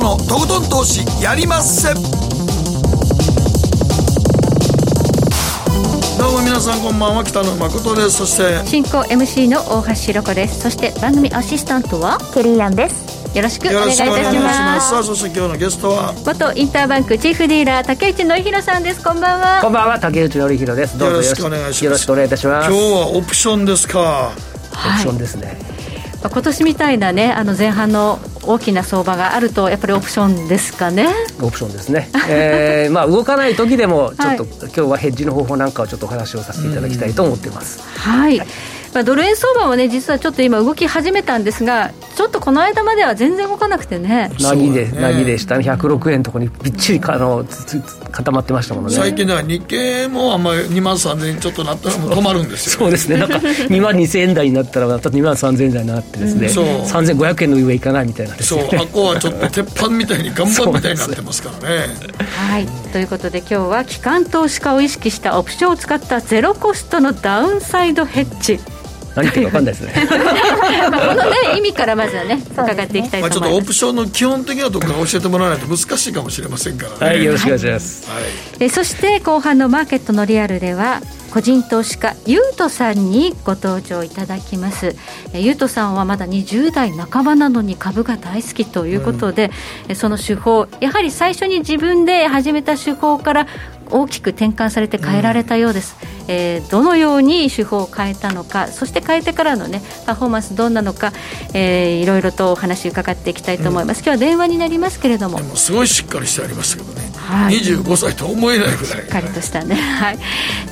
誠のとことん投資やりまっせ。どうも皆さんこんばんは北野誠です。そして進行 MC の大橋ろ子です。そして番組アシスタントはケリーアンです。よろしくお願いいたします。さあそして今日のゲストは元インターバンクチーフディーラー竹内典弘さんです。こんばんは。こんばんは竹内典弘です。どうぞよろしくお願いします。よろしくお願いいたします。今日はオプションですか、オプションですね、今年みたいなねあの前半の大きな相場があるとやっぱりオプションですかね。オプションですね、えーまあ、動かない時でもちょっと、今日はヘッジの方法なんかをちょっとお話をさせていただきたいと思っています、はい、はいまあ、ドル円相場もね実はちょっと今動き始めたんですがちょっとこの間までは全然動かなくてね。なぎで、なぎでした。ね106円のところにびっちりあの固まってましたもんね。最近では日経もあんまり2万3000円ちょっとなったら止まるんですよ、ね、そうですね。なんか 2万2000円台になったらまた2万3000円台になってですね、う。ん、3500円の上いかないみたいな、ね、そう。あこはちょっと鉄板みたいに岩盤みたいになってますからね。はい。ということで今日は機関投資家を意識したオプションを使ったゼロコストのダウンサイドヘッジ何言ってるか分かんないですね。このね意味からまずはね伺っていきたいと思います、まあ、ちょっとオプションの基本的なところ教えてもらわないと難しいかもしれませんからね。はいよろしくお願いします、はい、えそして後半のマーケットのリアルでは個人投資家ゆうとさんにご登場いただきます。ゆうとさんはまだ20代半ばなのに株が大好きということで、うん、その手法やはり最初に自分で始めた手法から大きく転換されて変えられたようです、うん、えー、どのように手法を変えたのかそして変えてからの、ね、パフォーマンスどんなのか、えー、いろいろとお話伺っていきたいと思います、うん、今日は電話になりますけれども。すごいしっかりしてありましたけどね、はい、25歳と思えないぐらい。しっかりとしたね、はい。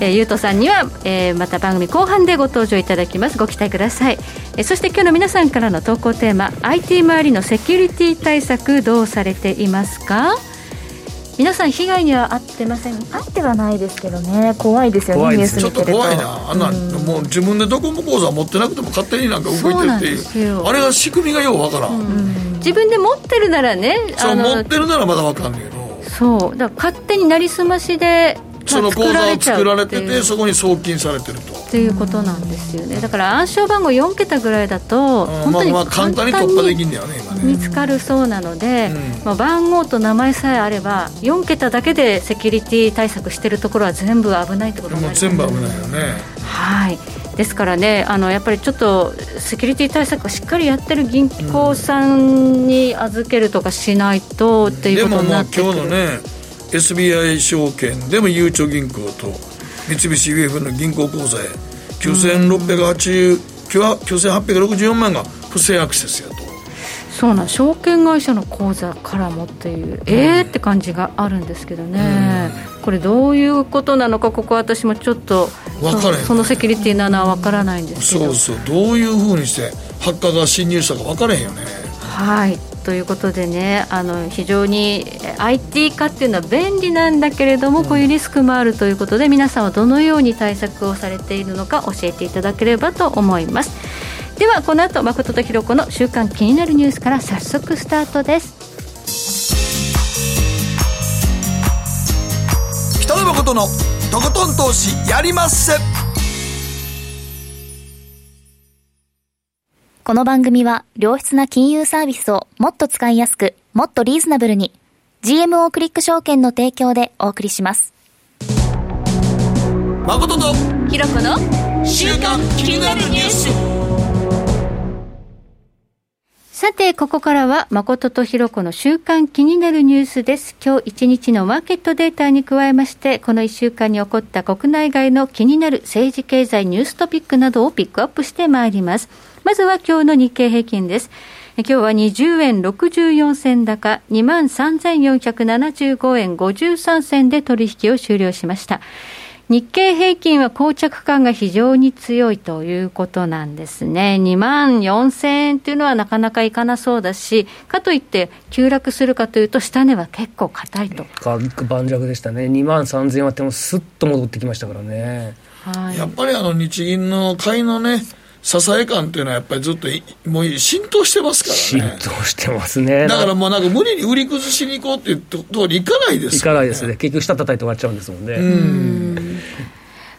えー、ゆうとさんには、えー、また番組後半でご登場いただきます。ご期待ください、えー、そして今日の皆さんからの投稿テーマ IT 周りのセキュリティ対策どうされていますか？皆さん被害には遭ってません遭ってはないですけどね。怖いですよねニュースちょっと怖いな。あんな、うん、もう自分でドコモ口座持ってなくても勝手になんか動いてるっていうあれが仕組みがようわからん、うん、自分で持ってるならねそう持ってるならまだわかんないけど。そう。だから勝手になりすましでその口座を作られててそこに送金されてるとっていうことなんですよね。だから暗証番号4桁ぐらいだと本当に簡単に突破できんだよね見つかるそうなので、まあ、番号と名前さえあれば4桁だけでセキュリティ対策してるところは全部危ないってことになります、全部危ないよね。はい。ですからねあのやっぱりちょっとセキュリティ対策をしっかりやってる銀行さんに預けるとかしないとっていうことになってくる。でももう今日のね SBI 証券でもゆうちょ銀行と三菱 UF の銀行口座へ9864万が不正アクセスやと。そうなん証券会社の口座からもっていう、うん、えーって感じがあるんですけどね、うん、これどういうことなのかここ私もちょっとそのセキュリティなのは分からないんですけど。そうそうどういうふうにしてハッカーが侵入したか分からへんよね。はいということでねあの非常に IT 化っていうのは便利なんだけれども、こういうリスクもあるということで皆さんはどのように対策をされているのか教えていただければと思います。ではこの後誠とひろ子の週刊気になるニュースから早速スタートです。北野誠のとことん投資やりまっせこの番組は良質な金融サービスをもっと使いやすく、もっとリーズナブルに GMO クリック証券の提供でお送りします。誠とひろ子の週刊気になるニュース。さて、ここからは、誠とひろ子の週刊気になるニュースです。今日一日のマーケットデータに加えまして、この一週間に起こった国内外の気になる政治経済ニューストピックなどをピックアップしてまいります。まずは今日の日経平均です。今日は20円64銭高、23,475円53銭で取引を終了しました。日経平均は膠着感が非常に強いということなんですね。2万4000円っていうのはなかなかいかなそうだし、かといって急落するかというと、下値は結構硬いと。盤石でしたね。2万3000円割ってもすっと戻ってきましたからね。はい、やっぱりあの日銀の買いのね、支え感っていうのはやっぱりずっともう浸透してますからね浸透してますねだからもうなんか無理に売り崩しに行こうっていうところにいかないですよ、ね、いかないですね結局下叩いて終わっちゃうんですもんねうん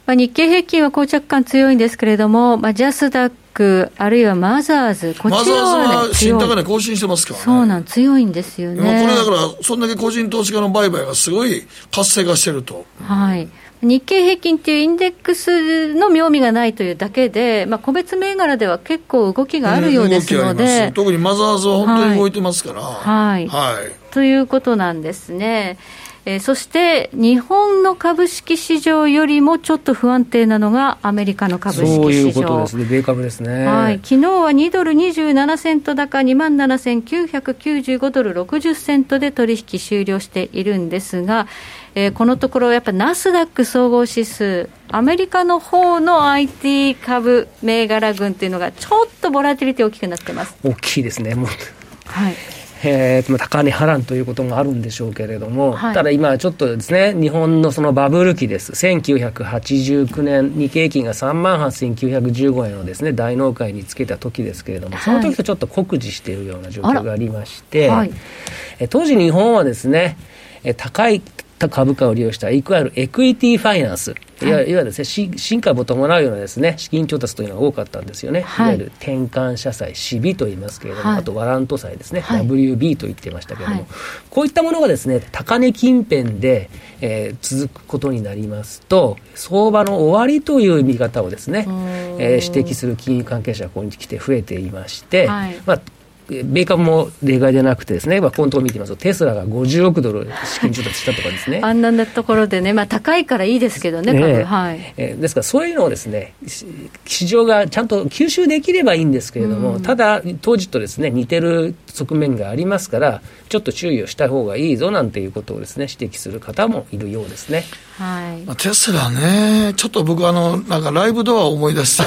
まあ、日経平均は膠着感強いんですけれども、まあ、ジャスダック、あるいはマザーズ、こちらは、ね、マザーズは新高値更新してますからね。そうなん、強いんですよね。これだから、そんだけ個人投資家の売買がすごい活性化してると。はい。日経平均っていうインデックスの妙味がないというだけで、まあ、個別銘柄では結構動きがあるようですので、うん、特にマザーズは本当に動いてますから。はい、はい、ということなんですね。えー、そして日本の株式市場よりもちょっと不安定なのがアメリカの株式市場。そういうことですね、米株ですね、はい、昨日は2ドル27セント高、2万7995ドル60セントで取引終了しているんですが、えー、このところ、やっぱナスダック総合指数、アメリカの方の IT 株銘柄群っていうのが、ちょっとボラティリティ大きくなってます。大きいですね、もう。はいえー、高値波乱ということもあるんでしょうけれども、はい、ただ今、ちょっとですね、日本のそのバブル期です、1989年、日経平均が3万8915円をですね大納会につけた時ですけれども、その時とちょっと酷似しているような状況がありまして、はい、当時、日本はですね、高い株価を利用したいわゆるエクイティファイナンス、いわゆるですね、新株を伴うようなですね、資金調達というのが多かったんですよね。はい、いわゆる転換社債、 CB と言いますけれども、はい、あとワラント債ですね、はい、WB と言ってましたけれども、こういったものがですね、高値近辺で、えー、続くことになりますと、相場の終わりという見方をですね、えー、指摘する金融関係者がここに来て増えていまして、まあ米株も例外でなくてですね、まあ、このところ見てみますと、テスラが50億ドル資金調達したとかですね。あんなところでね、まあ、高いからいいですけどね、ねはい、えー、ですから、そういうのをですね、市場がちゃんと吸収できればいいんですけれども、うん、ただ、当時とですね、似てる側面がありますから、ちょっと注意をした方がいいぞなんていうことをですね、指摘する方もいるようですね。はいまあ、テスラね、ちょっと僕あの、なんかライブドアを思い出して、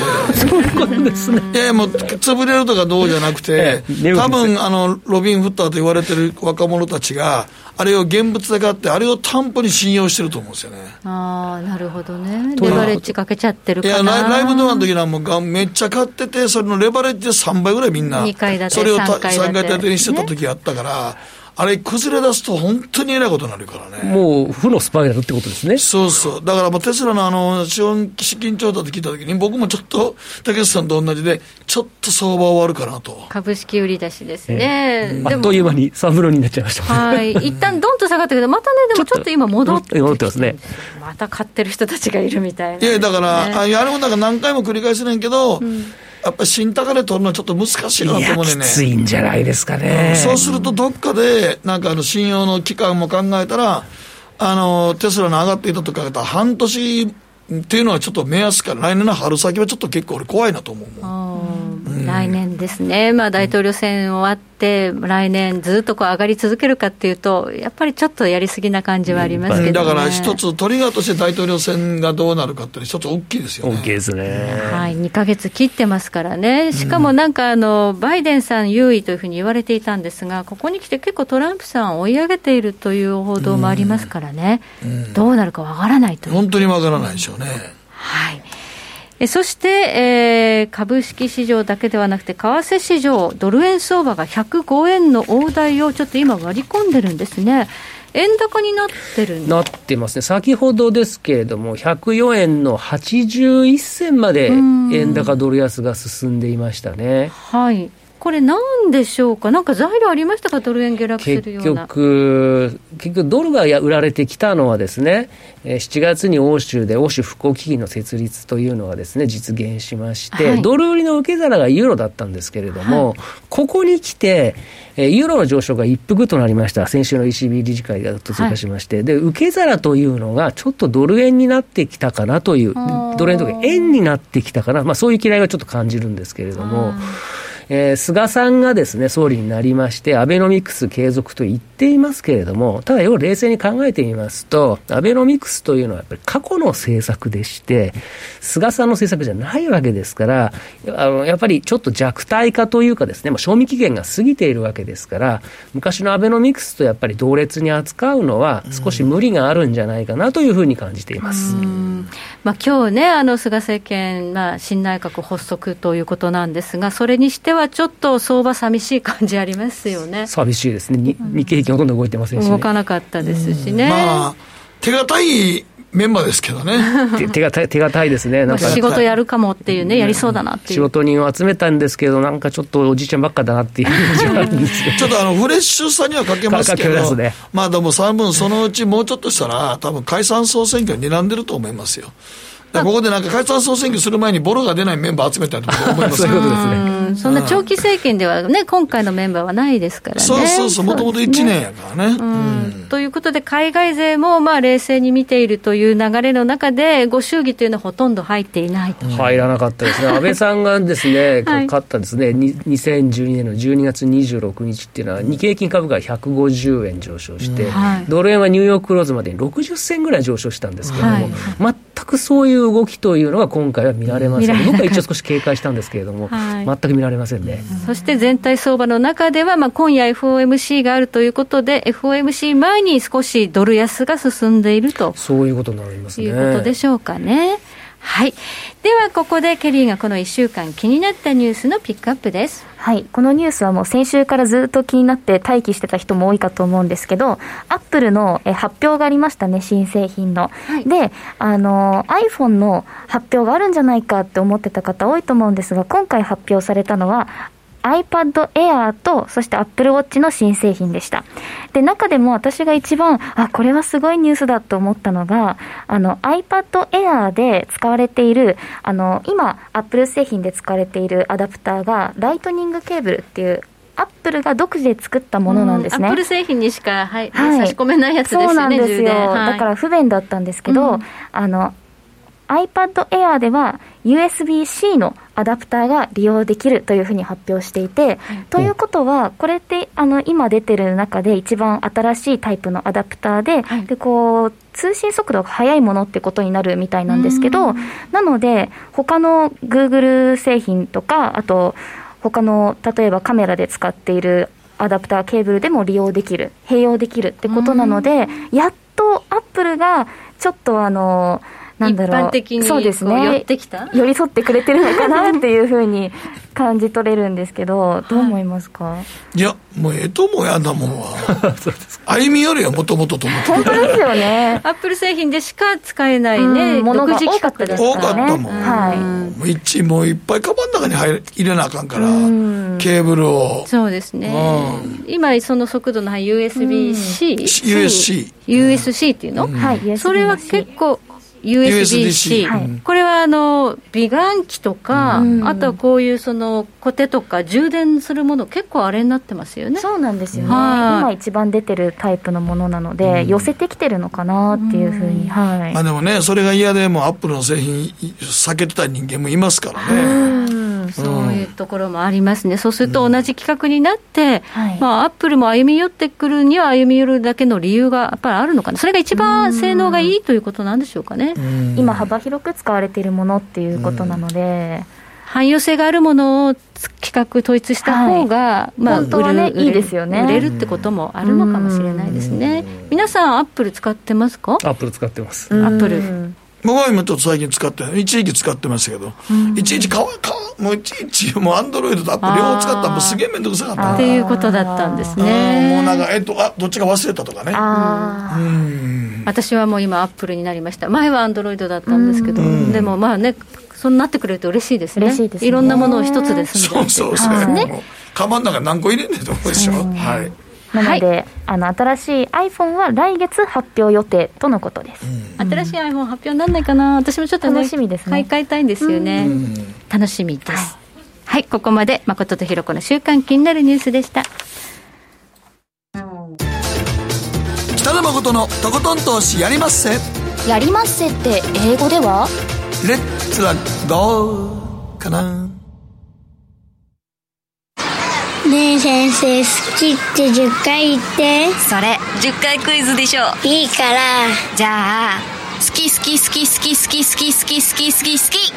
そうですね。いやもう、潰れるとかどうじゃなくて、多分あのロビン・フッターと言われてる若者たちが、あれを現物で買って、あれを担保に信用してると思うんですよね。ああ、なるほどね。レバレッジかけちゃってるかいや、ライブドアの時はもうめっちゃ買ってて、それのレバレッジで3倍ぐらいみんな、2階建てそれを3階建てにしてた時あったから、あれ崩れ出すと本当にえらいことになるからね。もう負のスパイラルってことですね。そうそう。だからもうテスラのあの、資本、資金調達聞いたときに、僕もちょっと、竹内さんと同じで、ちょっと相場終わるかなと。株式売り出しですね。えー、あっという間にサブロになっちゃいました、はい。一旦どんと下がったけど、またね、でもちょっと今戻って戻ってますね。また買ってる人たちがいるみたいな、ね、いや、だから、ああれもだから何回も繰り返せないけど、うんやっぱり新高値取るのはちょっと難しいなと思うねきついんじゃないですかね。そうすると、どっかで、なんかあの信用の期間も考えたら、あのテスラの上がっていたとか、半年っていうのはちょっと目安から、来年の春先はちょっと結構俺、怖いなと思うもん。来年ですね、まあ、大統領選終わって、来年ずっとこう上がり続けるかっていうと、やっぱりちょっとやりすぎな感じはありますけど、ね、だから一つ、トリガーとして大統領選がどうなるかって、一つ大きいですよね。大きいですね。はい、2か月切ってますからね、しかもなんかあの、バイデンさん優位というふうに言われていたんですが、ここに来て結構トランプさん追い上げているという報道もありますからね、どうなるかわからないと本当にわからないでしょうね。はいそして、えー、株式市場だけではなくて、為替市場、ドル円相場が105円の大台をちょっと今、割り込んでるんですね。円高になってるなってますね、先ほどですけれども、104円の81銭まで円高ドル安が進んでいましたね。はいこれ、なんでしょうか、なんか材料ありましたか、ドル円下落するような。結局、結局ドルが売られてきたのはですね、7月に欧州で欧州復興基金の設立というのがですね、実現しまして、はい、ドル売りの受け皿がユーロだったんですけれども、はい、ここに来て、ユーロの上昇が一服となりました、先週の ECB 理事会が通過しまして、はい、で受け皿というのがちょっとドル円になってきたかなという、ドル円とか円になってきたかな、まあ、そういう嫌いがちょっと感じるんですけれども。えー、菅さんがですね、総理になりまして、アベノミクス継続と言ってていますけれども、ただ、要は冷静に考えてみますと、アベノミクスというのはやっぱり過去の政策でして、菅さんの政策じゃないわけですから、あのやっぱりちょっと弱体化というかですね、もう賞味期限が過ぎているわけですから、昔のアベノミクスとやっぱり同列に扱うのは、少し無理があるんじゃないかなというふうに感じています。まあ今日ね、あの菅政権、まあ、新内閣発足ということなんですが、それにしてははちょっと相場、寂しい感じありますよね。寂しいですね、日経平均ほとんど動いてませんし、ね、動かなかったですしね。まあ、手堅いメンバーですけどね。手が手堅いですね。なんか仕事やるかもっていうね、やりそうだなっていう。仕事人を集めたんですけど、なんかちょっとおじいちゃんばっかだなっていう感じがあるんですちょっとあの、フレッシュさにはかけますけど、ね、まあでも多分そのうちもうちょっとしたら、多分解散総選挙に睨んでると思いますよ。ここでなんか解散総選挙する前にボロが出ないメンバー集めたいと思いますそういうことですね。そんな長期政権ではね、今回のメンバーはないですからね。そうそうそう、もともと1年やからね。ということで、海外勢もまあ冷静に見ているという流れの中で、ご祝儀というのはほとんど入っていないと。入らなかったですね。安倍さんがですね、勝ったですね、2012年の12月26日っていうのは、日経平均株価が150円上昇して、ドル円はニューヨーククローズまでに60銭ぐらい上昇したんですけれども、全くそういう動きというのが今回は見られません、僕は一応少し警戒したんですけれども、はい、全く見られませんね、そして全体相場の中では、まあ、今夜 FOMC があるということで、FOMC 前に少しドル安が進んでいると。そういうことになりますね。いうことでしょうかね。はい。では、ここでケリーがこの1週間気になったニュースのピックアップです。はい。このニュースはもう先週からずっと気になって待機してた人も多いかと思うんですけど、アップルの発表がありましたね、新製品の。はい、で、あの、iPhone の発表があるんじゃないかって思ってた方多いと思うんですが、今回発表されたのは、iPad Air と、そして Apple Watch の新製品でした。で、中でも私が一番、あ、これはすごいニュースだと思ったのが、あの、iPad Air で使われている、あの、今、Apple 製品で使われているアダプターが、ライトニングケーブルっていう、アップルが独自で作ったものなんですね。アップル製品にしか、はい、はい、差し込めないやつですよね。そうなんですよ。はい、だから不便だったんですけど、うん、あの、iPad Air では USB-C のアダプターが利用できるというふうに発表していて、はい、ということは、これってあの今出てる中で一番新しいタイプのアダプターで、はい、でこう通信速度が速いものってことになるみたいなんですけど、なので、他の Google 製品とか、あと、他の例えばカメラで使っているアダプターケーブルでも利用できる、併用できるってことなので、やっとアップルがちょっとあの、なんだろう。一般的にそうですね。寄ってきた？寄り添ってくれてるのかなっていうふうに感じ取れるんですけどどう思いますか、い、やもうえともやだもんは歩み寄りはもともとと思って。本当ですよね。アップル製品でしか使えないね、ものが多かったですからね多かったもん、はい、もう一もういっぱいカバンの中に入入れなあかんから、ケーブルを。そうですね、今その速度の USB-C、USC USC っていうの、はい、それは結構 USB-C、はい、これはあの美顔器とか、うん、あとはこういうそのコテとか充電するもの結構あれになってますよね。そうなんですよね、今一番出てるタイプのものなので、うん、寄せてきてるのかなっていうふうに、はい、まあ、でもねそれが嫌でもアップルの製品避けてた人間もいますからね、そういうところもありますね、そうすると同じ企画になって、うんまあ、アップルも歩み寄ってくるには歩み寄るだけの理由がやっぱりあるのかな、それが一番性能がいいということなんでしょうかね。今、幅広く使われているものっていうことなので。汎用性があるものを規格統一した方が、はい、まあ、本当はね、いいですよね。売れるってこともあるのかもしれないですね。皆さん、アップル使ってますか？アップル使ってます。アップル。僕は今ちょっと最近使って一時期使ってましたけど、いちいちかわかもういちいちもうアンドロイドとアップ両方使ったらもうすげえ面倒くさかったっていうことだったんですねもうなんかえっとあどっちか忘れたとかねうん私はもう今アップルになりました前はアンドロイドだったんですけどでもまあねそうなってくれると嬉しいですね。嬉しいですね。いろんなものを一つで済んでそうそうそう。ね。カバンの中何個入れんねんと思うでしょ。はい。なので、はい、あの新しい iPhone は来月発表予定とのことです、うん、新しい iPhone 発表にならないかな。私もちょっと、ね、楽しみですね。買い替えたいんですよね、うん、楽しみです、はい、はい、ここまで誠とひろ子の週刊気になるニュースでした。北野誠のとことん投資やりまっせ。やりまっせって英語では？レッツはどうかなねえ先生好きって10回言って。それ10回クイズでしょいいから。じゃあ好き好き好き好き好き好き好き好き好き好き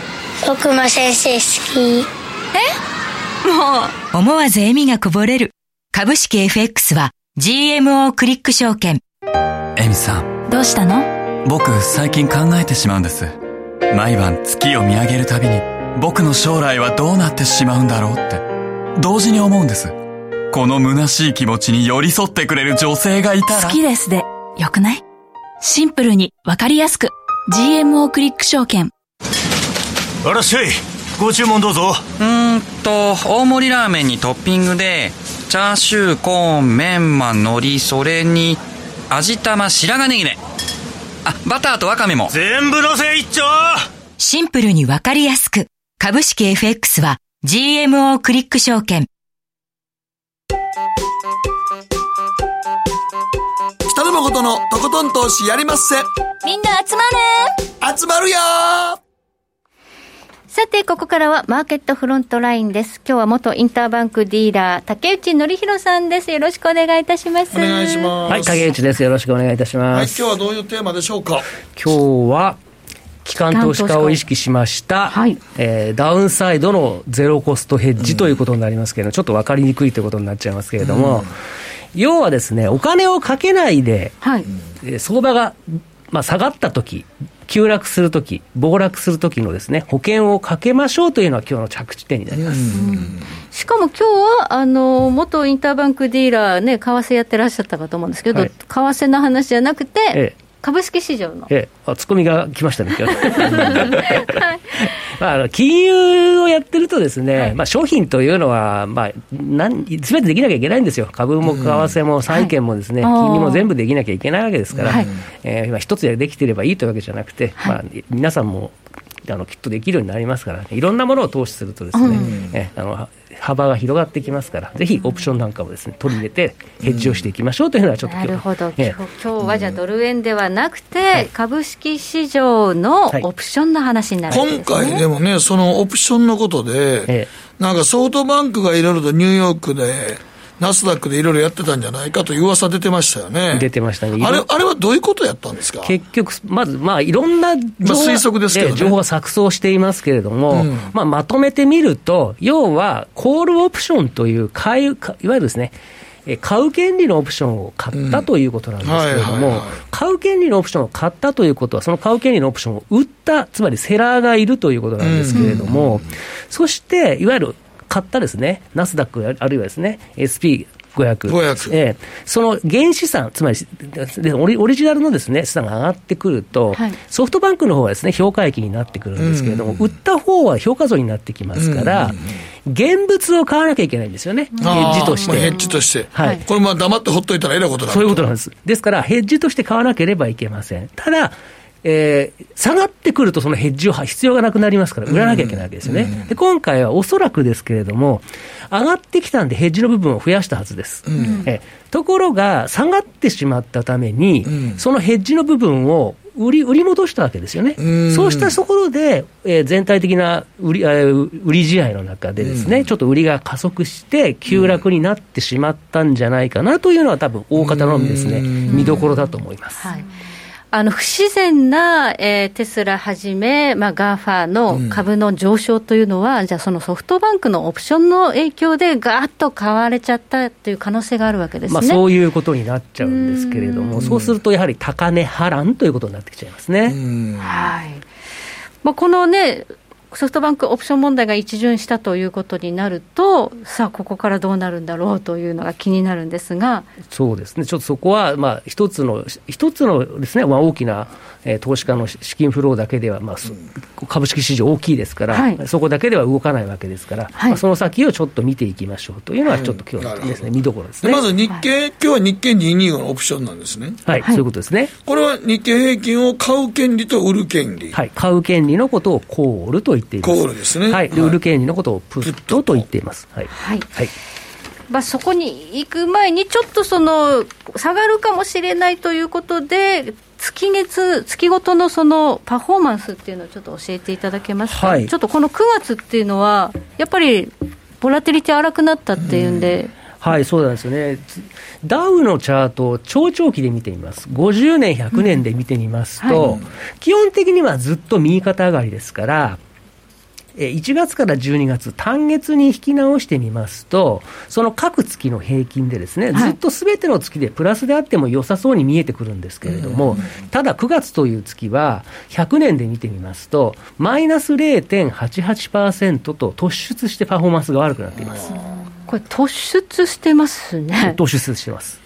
僕も先生好き。え？もう。思わず笑みがこぼれる。株式 FX は GMO クリック証券。エミさん。どうしたの？僕最近考えてしまうんです。毎晩月を見上げるたびに僕の将来はどうなってしまうんだろうって同時に思うんです。この虚しい気持ちに寄り添ってくれる女性がいたら。好きですで、よくない？シンプルにわかりやすく。GMO クリック証券。あらっしゃい。ご注文どうぞ。うーんと、大盛りラーメンにトッピングで、チャーシュー、コーン、メンマ、海苔、それに、味玉、白髪ネギね。あ、バターとワカメも。全部のせ一丁シンプルにわかりやすく。株式 FX は GMO クリック証券。北野誠のとことん投資やりまっせ。みんな集まる集まるよさて、ここからはマーケットフロントラインです。今日は元インターバンクディーラー、竹内則弘さんです。よろしくお願いいたします。お願いします。はい、影内です。よろしくお願いいたしはい、ます。今日はどういうテーマでしょうか？今日は、機関投資家を意識しました、はい。えーダウンサイドのゼロコストヘッジということになりますけれども、ちょっと分かりにくいということになっちゃいますけれども、要はですね、お金をかけないで、はい。えー相場が、まあ、下がったとき、急落するとき、暴落するときのですね、保険をかけましょうというのは今日の着地点になります。しかも今日は、あの、元インターバンクディーラーね、為替やってらっしゃったかと思うんですけど、はい。為替の話じゃなくて、ええ株式市場の。ええ、あツッコミが来ましたね、まあ、あの金融をやってるとですね、まあ、商品というのは、まあ、なんすべてできなきゃいけないんですよ。株も為替も債券もですね、はい金利も全部できなきゃいけないわけですから、はい。えーまあ、一つでできてればいいというわけじゃなくて、まあ、皆さんもあのきっとできるようになりますから、いろんなものを投資するとですね、えあの幅が広がってきますから、ぜひオプションなんかをですね取り入れて、ヘッジをしていきましょうというのは、ちょっと今日。なるほど、ええ。今日今日はじゃあドル円ではなくて、株式市場のオプションの話になるわけ今ですね。回でもね、そのオプションのことで、え。なんかソフトバンクがいろいろとニューヨークで、ナスダックでいろいろやってたんじゃないかという噂出てましたよね。出てましたね。あれ、あれはどういうことやったんですか？結局、まず、まあ、いろんな情報,、推測ですけどね。ええ情報が錯綜していますけれども、うん。まあ、まとめてみると、要は、コールオプションという買い、かいわゆるですね、え買う権利のオプションを買ったということなんですけれども買う権利のオプションを買ったということは、その買う権利のオプションを売った、つまりセラーがいるということなんですけれども、そして、いわゆる買ったですね、ナスダックあるいはですね、SP、500、500ええ。その原資産、つまりでオリオリジナルのです、ね、資産が上がってくると、はい。ソフトバンクの方はですね評価益になってくるんですけれども、売った方は評価損になってきますから、現物を買わなきゃいけないんですよね、ヘッジとして。ヘッジとして。はい。これまあ黙ってほっといたらえらいことになるそういうことなんです。ですから、ヘッジとして買わなければいけません。ただ、えー下がってくると、そのヘッジを必要がなくなりますから、売らなきゃいけないわけですよね。で今回はおそらくですけれども、上がってきたんで、ヘッジの部分を増やしたはずです。えところが、下がってしまったために、そのヘッジの部分を売り売り戻したわけですよね。そうしたところで、えー全体的な売りあー売り試合の中でですね、ちょっと売りが加速して、急落になってしまったんじゃないかなというのは、多分大方のですね、見どころだと思います。はいあの不自然な、えーテスラはじめ、まあ、 GAFA の株の上昇というのは、じゃあ、そのソフトバンクのオプションの影響で、ガーッと買われちゃったという可能性があるわけですね。まあ、そういうことになっちゃうんですけれども、そうするとやはり高値波乱ということになってきちゃいますね。はいまあ、このね、ソフトバンクオプション問題が一巡したということになると、さあ、ここからどうなるんだろうというのが気になるんですが、そうですね、ちょっとそこは、まあ、一つの、一つのですね、まあ、大きな、えー投資家の資金フローだけでは、まあ、そ株式市場大きいですから、はい。そこだけでは動かないわけですから、はい。まあ、その先をちょっと見ていきましょうというのは、ちょっと今日のですね、見どころですね。でまず日経、今日は日経225のオプションなんですね。はい、そういうことですね。これは日経平均を買う権利と売る権利。はい、買う権利のことをコールと言っています。コールですねはい、ではい売る権利のことをプットと言っています。はい。はいはい。まあ、そこに行く前に、ちょっとその下がるかもしれないということで、月月、月ごとのそのパフォーマンスっていうのをちょっと教えていただけますか、はいちょっとこの9月っていうのは、やっぱりボラティリティ荒くなったっていうんで、はい、そうなんですよね。ダウのチャートを長長期で見てみます。50年、100年で見てみますと、はい基本的にはずっと右肩上がりですから、え1月から12月、単月に引き直してみますと、その各月の平均でですね、はいずっとすべての月でプラスであっても良さそうに見えてくるんですけれども、ただ9月という月は、100年で見てみますと、マイナス0.88%と突出してパフォーマンスが悪くなっています。これ、突出してますね。突出してます。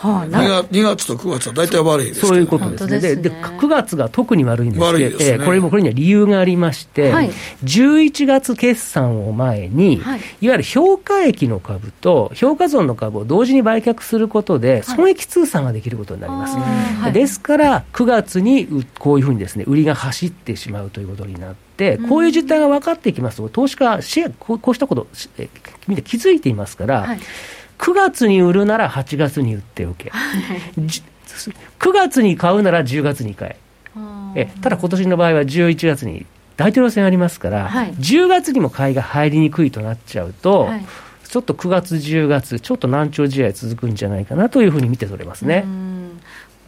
はあ、2, 月2月と9月は大体悪いです、ね、そういうことですね。でで9月が特に悪いんですけど、ね、えー、これもこれには理由がありまして、はい、11月決算を前に、はい、いわゆる評価益の株と評価損の株を同時に売却することで、損益通算ができることになります、はい、ですから9月にこういうふうにですね売りが走ってしまうということになって、こういう実態が分かってきますと、投資家、シェアこうしたこと、みんな気づいていますから、はい、9月に売るなら8月に売っておけ、はい、9月に買うなら10月に買え、えただ今年の場合は11月に大統領選ありますから、はい、10月にも買いが入りにくいとなっちゃうと、はい、ちょっと9月、10月、ちょっと難聴試合続くんじゃないかなというふうに見て取れますね。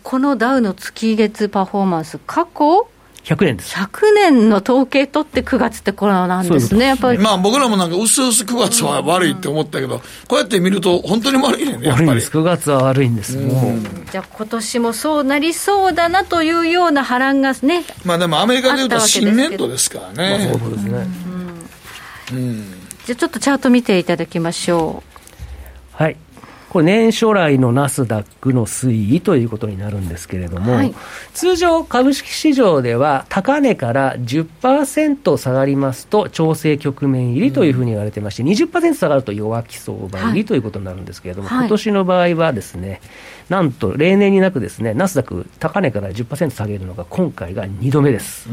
このダウの月月パフォーマンス、過去100年です。100年の統計取って9月ってこれなんですね、やっぱり。まあ僕らもなんか、うすうす9月は悪いって思ったけど、こうやって見ると、本当に悪いね、やっぱり。悪いです、9月は悪いんです、もう。じゃあ、今年もそうなりそうだなというような波乱がね。まあでも、アメリカでいうと新年度ですからね。まあ、そうですね。うん。じゃあ、ちょっとチャート見ていただきましょう。はい。これ年初来のナスダックの推移ということになるんですけれども、はい、通常株式市場では高値から10%下がりますと調整局面入りというふうに言われてまして、うん、20%下がると弱気相場入りということになるんですけれども、はい、今年の場合はですね、なんと例年になくですね、ナスダック高値から10%下げるのが今回が2度目です。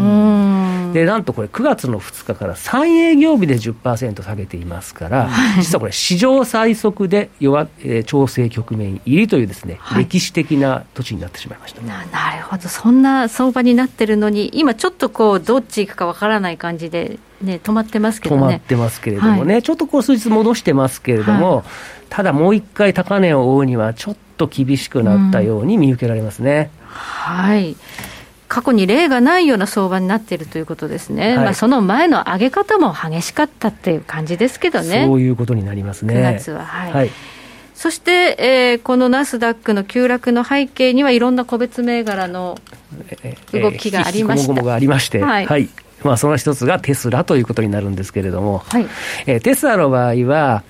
で、なんとこれ9月の2日から3営業日で10%下げていますから、はい、実はこれ史上最速で弱、えー、調整局面入りというですね、はい、歴史的な土地になってしまいました。ななるほど、そんな相場になってるのに、今ちょっとこう、どっち行くかわからない感じで、ね、止まってますけどね。止まってますけれどもね、はい、ちょっとこう数日戻してますけれども、ただもう一回高値を追うには、ちょっと厳しくなったように見受けられますね。うん、はい過去に例がないような相場になっているということですね、はい、まあ、その前の上げ方も激しかったっていう感じですけどね、そういうことになりますね。9月は、はい、はい、そして、えー、このナスダックの急落の背景には、いろんな個別銘柄の動きがありました。えー、えー、がありまして、はい、はい。まあ、その一つがテスラということになるんですけれども、はい。えー、テスラの場合は、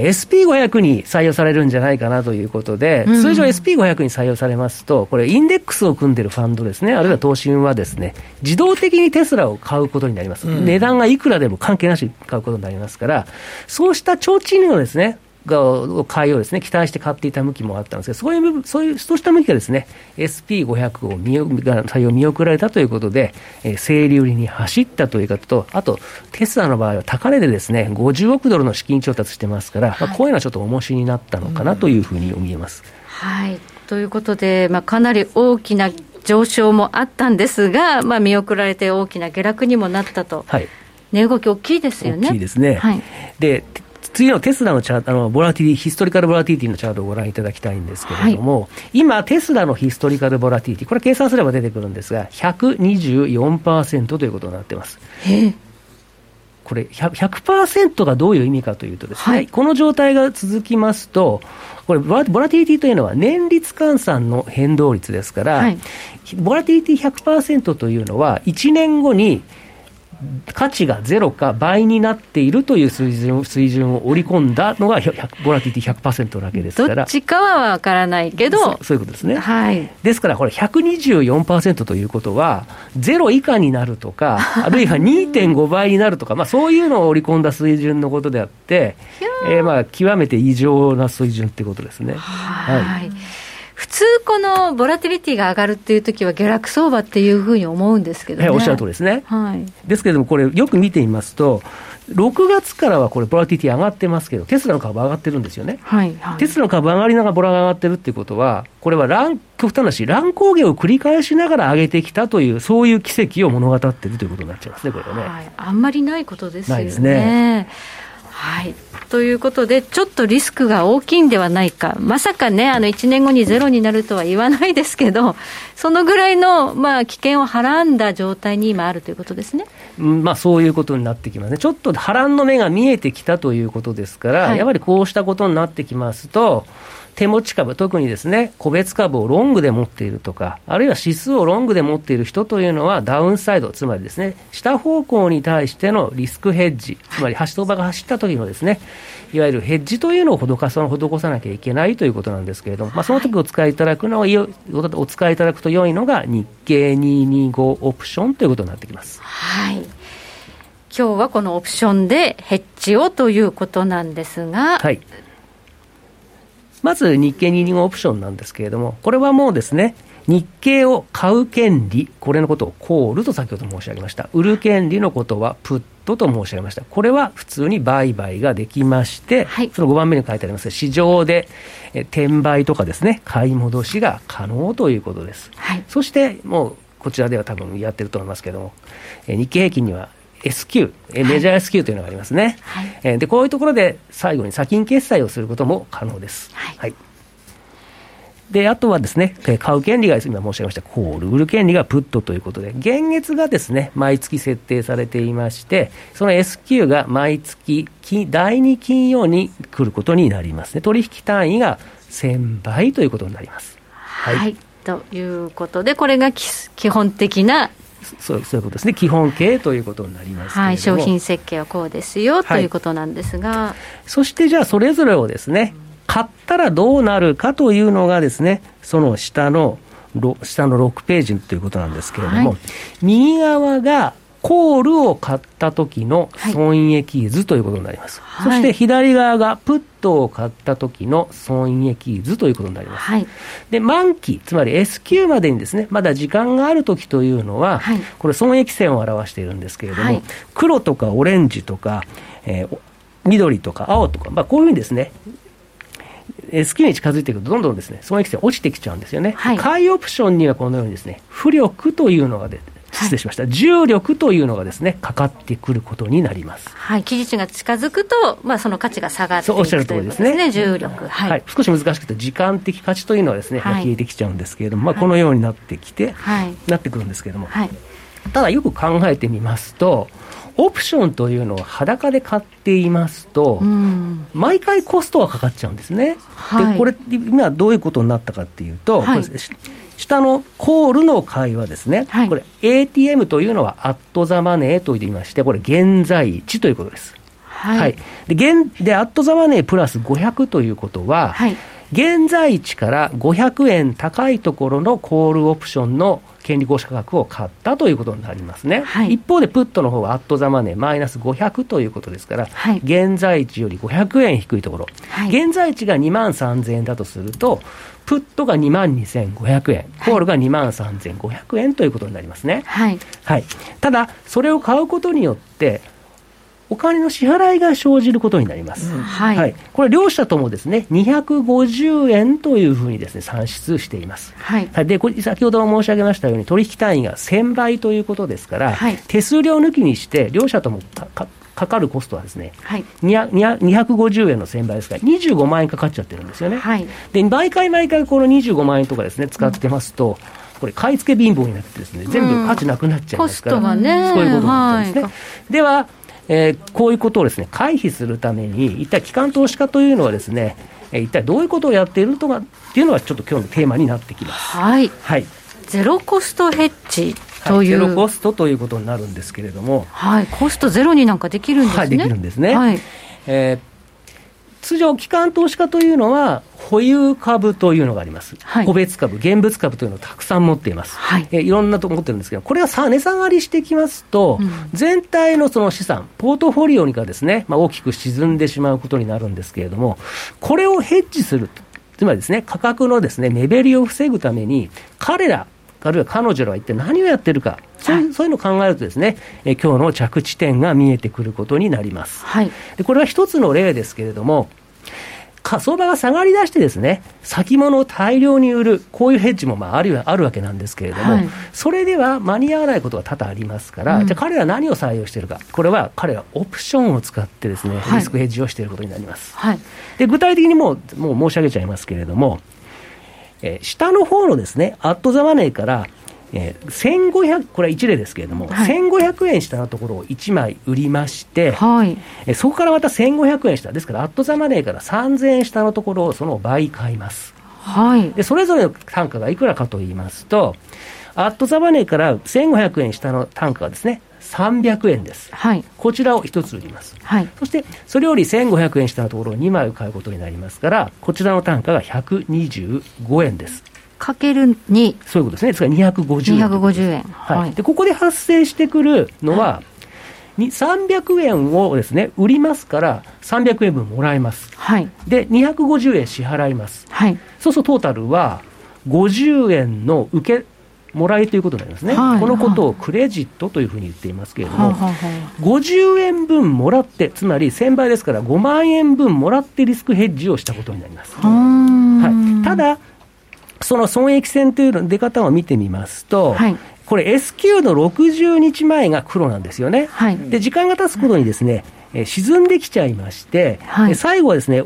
SP500 に採用されるんじゃないかなということで、うん、通常 SP500 に採用されますと、これ、インデックスを組んでるファンドですね、あるいは投資はですね、自動的にテスラを買うことになります。うん、値段がいくらでも関係なしに買うことになりますから、そうした提灯のですね、が買いをですね、期待して買っていた向きもあったんですけど、そういう、そういう、そうした向きがですね、SP500 を見が採用見送られたということで、えー、整理売りに走ったという方と、あと、テスラの場合は高値でですね、50億ドルの資金調達してますから、はい、まあ、こういうのはちょっと重しになったのかなというふうに見えます。はい。ということで、まあ、かなり大きな上昇もあったんですが、まあ、見送られて大きな下落にもなったと。はい。値動き大きいですよね。大きいですね。はい。で、次のテスラのチャート、あの、ボラティリ、ヒストリカルボラティリティのチャートをご覧いただきたいんですけれども、はい、今、テスラのヒストリカルボラティリティ、これ計算すれば出てくるんですが、124%ということになってます。これ100、100%がどういう意味かというとですね、はい、この状態が続きますと、これボラ、ボラティリティというのは年率換算の変動率ですから、はい、ボラティリティ100%というのは、1年後に価値がゼロか倍になっているという水準水準を織り込んだのがボラティティ100%なわけですから。どっちかは分からないけどそういうことですね、はい、ですからこれ124%ということはゼロ以下になるとか あるいは2.5倍になるとか、まあ、そういうのを織り込んだ水準のことであって、えー、まあ極めて異常な水準ってことですね。はい、はい普通、このボラティリティが上がるっていうときは、下落相場っていうふうに思うんですけどね、はい、おっしゃるとりですね。はい、ですけれども、これ、よく見てみますと、6月からはこれ、ボラティティ上がってますけど、テスラの株上がってるんですよね。はいはい、テスラの株上がりながらボラが上がってるっていうことは、これは乱極端なし、乱高下を繰り返しながら上げてきたという、そういう奇跡を物語ってるということになっちゃいますね、これはね。はい、あんまりないことですよね。ないですね。はい、ということで、ちょっとリスクが大きいんではないか、まさかね、あの1年後にゼロになるとは言わないですけど、そのぐらいの、まあ、危険をはらんだ状態に今あるということですね、まあ、そういうことになってきますね、ちょっと波乱の目が見えてきたということですから、はい、やはりこうしたことになってきますと、手持ち株、特にですね、個別株をロングで持っているとか、あるいは指数をロングで持っている人というのは、ダウンサイド、つまりですね、下方向に対してのリスクヘッジ、つまり橋相場が走った時のですね、いわゆるヘッジというのを施さ施さなきゃいけないということなんですけれども、まあ、その時お使いいただくのは、お使いいただくと良いのが、日経225オプションということになってきます。はい今日はこのオプションでヘッジをということなんですが、はい、まず日経225オプションなんですけれども、これはもうですね、日経を買う権利、これのことをコールと先ほど申し上げました。売る権利のことはプットと申し上げました。これは普通に売買ができまして、はい、その5番目に書いてあります市場で転売とかですね、買い戻しが可能ということです。はい、そしてもうこちらでは多分やってると思いますけども、日経平均には S q、メジャー S q というのがありますね、はい、でこういうところで最後に先金決済をすることも可能です。はい、はい。で、あとはですね、買う権利が今申し上げましたコール、売る権利がプットということで、現月がですね、毎月設定されていまして、その S q が毎月第2金曜に来ることになります。ね。取引単位が1000倍ということになります。はい、はい、ということで、これが基本的なそうそういうことですね、基本形ということになりますはい、商品設計はこうですよ、はい、ということなんですが。そしてじゃあ、それぞれをですね、買ったらどうなるかというのがですね、その下の、下の6ページということなんですけれども、はい、右側がコールを買った時の損益図ということになります。はい、そして左側がプットを買った時の損益図ということになります。はい、で、満期、つまり S q までにですね、まだ時間がある時というのは、はい、これ損益線を表しているんですけれども、黒とかオレンジとか、えー、緑とか青とか、まあ、こういうふうにですね、S q に近づいていくと、どんどんですね、損益線落ちてきちゃうんですよね。はい、買いオプションにはこのようにですね、浮力というのが出て、失礼しました、重力というのがですねかかってくることになります。はい、期日が近づくと、まあ、その価値が下がっていくおっしゃる通りですね、ね重力、はい、はい、少し難しくて、時間的価値というのはですね、はい、消えてきちゃうんですけれども、まあ、このようになってきて、はい、なってくるんですけれども、はい、ただよく考えてみますと、オプションというのを裸で買っていますと、毎回コストがかかっちゃうんですね。はい、でこれ、今どういうことになったかっていうと、はい、下のコールの会はですね、はい、これ ATM というのはアットザマネーと言いまして、これ現在地ということです。はい。はい、で、現、で、アットザマネープラス500ということは、はい、現在地から500円高いところのコールオプションの権利合資価格を買ったということになりますね、はい、一方でプットの方はアットザマネーマイナス500ということですから、はい、現在地より500円低いところ、はい、現在地が2万3000円だとすると、プットが2万2500円、コールが2万3500円ということになりますね。はい、はい、ただ、それを買うことによって、お金の支払いが生じることになります。うん、はい、はい、これ両者ともですね、250円というふうにですね、算出しています。はい。で、これ先ほど申し上げましたように、取引単位が1000倍ということですから、はい、手数料抜きにして、両者ともかかかるコストはですね、はい、250円の1000倍ですから、25万円かかっちゃってるんですよね。はい、で、毎回毎回この25万円とかですね、使ってますと、うんこれ、買い付け貧乏になってですね、全部価値なくなっちゃいますから、うん、コストがね、そういうことになっちゃうんですね。はい、では、えー、こういうことをですね回避するために、一体機関投資家というのはですね、えー、一体どういうことをやっているとかっていうのが、ちょっと今日のテーマになってきます。はい、はい、ゼロコストヘッジという、はい、ゼロコストということになるんですけれども、はい、コストゼロになんかできるんですね。はい、できるんですね。はい。えー通常、機関投資家というのは、保有株というのがあります、はい、個別株、現物株というのをたくさん持っています、はい、えいろんなとこ持ってるんですけど、これがさ値下がりしてきますと、うん、全体のその資産、ポートフォリオがですね、まあ、大きく沈んでしまうことになるんですけれども、これをヘッジするつまりですね、価格のですね、目減りを防ぐために、彼ら、あるいは彼女らは一体何をやってるか、そういうそういうのを考えるとですね、え今日の着地点が見えてくることになります。はい、でこれは一つの例ですけれども、相場が下がりだしてですね、先物を大量に売る、こういうヘッジもまああるあるわけなんですけれども、はい、それでは間に合わないことが多々ありますから、うん、じゃあ彼ら何を採用しているか、これは彼らオプションを使ってですね、リスクヘッジをしていることになります。はい、で具体的にもうもう申し上げちゃいますけれども、えー、下の方のですね、アットザマネーからえー、1500これは1例ですけれども、はい、1500円下のところを1枚売りまして、はい、えー、そこからまた1500円下ですからアットザマネーから3000円下のところをその倍買います、はい、でそれぞれの単価がいくらかと言いますとアットザマネーから1500円下の単価がですね300円です、はい、こちらを1つ売ります、はい、そしてそれより1500円下のところを2枚買うことになりますからこちらの単価が125円ですかける2そういうことですね、ですから250円。250円。はい。で、ここで発生してくるのは、に300円をですね、売りますから、300円分もらえます。はい。で、250円支払います。はい。そうするとトータルは、50円の受け、もらいということになりますね、はい、このことをクレジットというふうに言っていますけれども、はい、50円分もらって、つまり1000倍ですから、5万円分もらってリスクヘッジをしたことになります。はい、ただその損益線というの出方を見てみますと、はい、これ S q の60日前が黒なんですよね。はい、で時間が経つことにですね、え沈んできちゃいまして、はい、最後はですね、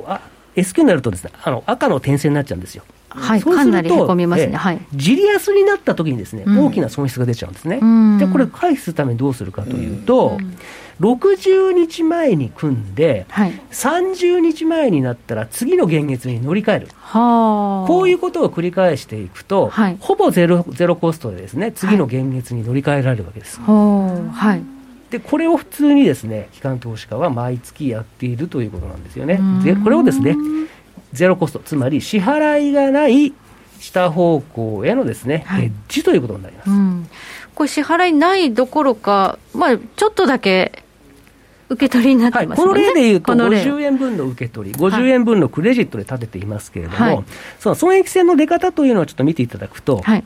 S q になるとですね、あの赤の点線になっちゃうんですよ。はい、そうすると、ね。はい、ジリアスになった時にですね、大きな損失が出ちゃうんですね。で、これ回避するためにどうするかというと、60日前に組んで、はい、30日前になったら次の現月に乗り換える。はこういうことを繰り返していくと、はい、ほぼゼロゼロコストでですね、次の現月に乗り換えられるわけです。はい。でこれを普通にですね機関投資家は毎月やっているということなんですよね。でこれをですねゼロコスト、つまり支払いがない下方向へのですね、はい、ヘッジということになります。うん、これ支払いないどころか、まあ、ちょっとだけ受け取りになってます、ね。はい、この例でいうと、50円分の受け取り、50円分のクレジットで立てていますけれども、はい、その損益線の出方というのをちょっと見ていただくと、はい、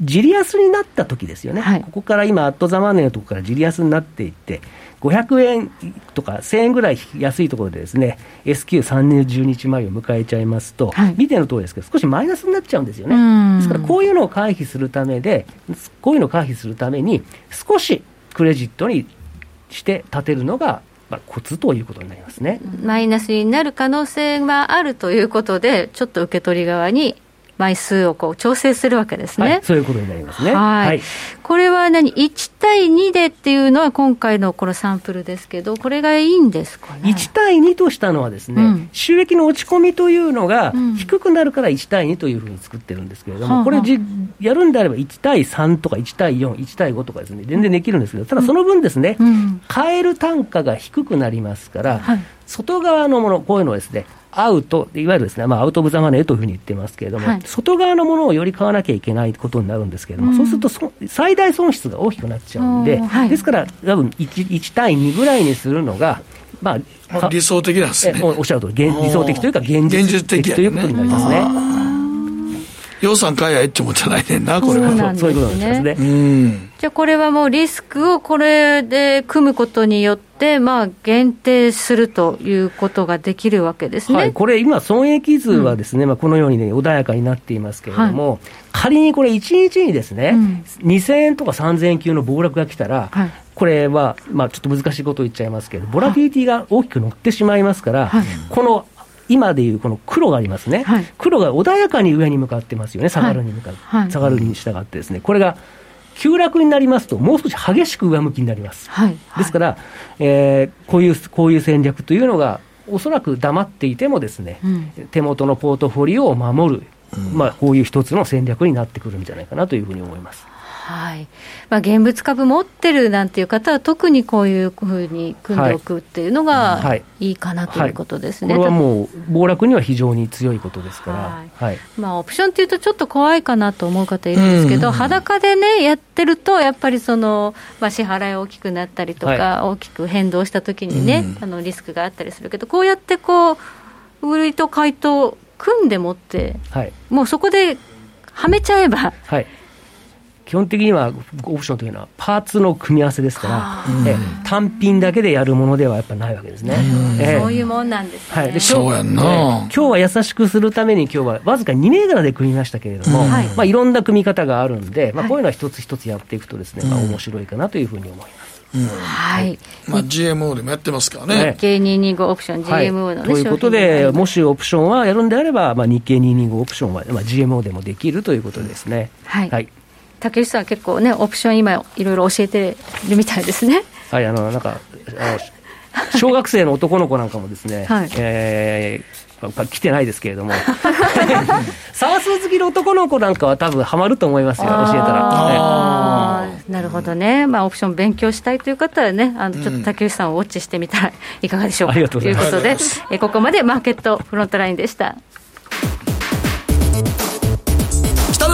ジリアスになった時ですよね、はい、ここから今、アットザマネーのところからジリアスになっていって、500円とか1000円ぐらい安いところでですね、S q 3 0日前を迎えちゃいますと、はい、見ての通りですけど、少しマイナスになっちゃうんですよね。ですから、こういうのを回避するためで、こういうのを回避するために、少しクレジットにして立てるのが、まあ、コツということになりますね。マイナスになる可能性はあるということで、ちょっと受け取り側に枚数をこう調整するわけですね、はい、そういうことになりますね。はい、はい、これは何、1対2でっていうのは、今回のこのサンプルですけど、これがいいんですかね？1対2としたのは、ですね、うん、収益の落ち込みというのが低くなるから1対2というふうに作ってるんですけれども、うん、これじ、やるんであれば1対3とか1対4、1対5とかですね、全然できるんですけど、ただその分ですね、うん、買える単価が低くなりますから、はい、外側のもの、こういうのをですね、アウト、いわゆるですね、まあ、アウト・オブ・ザ・マネーというふうに言ってますけれども、はい、外側のものをより買わなきゃいけないことになるんですけれども、うん、そうするとそ最大損失が大きくなっちゃうんで、はい、ですから、多分 1, 1対2ぐらいにするのが、まあ、理想的なんですね。おっしゃるとり、理想的というか、現実的ということになりますね。予算買えやえっちもじゃないねんな、これは。そうそういうことなんですね。じゃあ、これはもうリスクをこれで組むことによって、まあ、限定するということができるわけですね。はい、これ、今、損益図はですね、うん、まあ、このようにね、穏やかになっていますけれども、はい、仮にこれ、1日にですね、うん、2000円とか3000円級の暴落が来たら、はい。これは、まあ、ちょっと難しいことを言っちゃいますけど、ボラティリティが大きく乗ってしまいますから、はい、この今でいうこの黒がありますね、はい、黒が穏やかに上に向かってますよね、下がるに向かって、はい、下がるに従ってですね、これが急落になりますと、もう少し激しく上向きになります。はい、ですから、えー、こういう、こういう戦略というのが、おそらく黙っていてもですね、うん、手元のポートフォリオを守る、うん、まあ、こういう一つの戦略になってくるんじゃないかなというふうに思います。はい。まあ、現物株持ってるなんていう方は、特にこういうふうに組んでおくっていうのがいいかなということですね、はい。はい、これはもう、暴落には非常に強いことですから、はい、まあ、オプションっていうと、ちょっと怖いかなと思う方いるんですけど、裸でね、やってると、やっぱりその、まあ、支払い大きくなったりとか、大きく変動したときにね、あのリスクがあったりするけど、こうやってこう、売りと買いと組んでもって、もうそこではめちゃえば。はい基本的にはオプションというのはパーツの組み合わせですから、え単品だけでやるものではやっぱないわけですね。えそういうもんなんですね。はい、でそうやんな、今日は優しくするために今日はわずか2銘柄で組みましたけれども、まあいろんな組み方があるんで、まあこういうのは一つ一つやっていくとですね、まあ面白いかなというふうに思います。うん、はい、まあ、GMO でもやってますからね。日経225オプション、GMO の、ね、ということで、もしオプションはやるんであれば、まあ、日経225オプションは、まあ、GMO でもできるということですね。はい、はい竹内さん結構ねオプション今いろいろ教えてるみたいですね。はいあのなんかあの小学生の男の子なんかもですね、はい、えー来てないですけれども。算数好きの男の子なんかは多分ハマると思いますよ教えたら、ね、なるほどね、まあ、オプション勉強したいという方はねあのちょっと竹内さんをウォッチしてみたらいかがでしょうか、うん、ということでえここまでマーケットフロントラインでした。北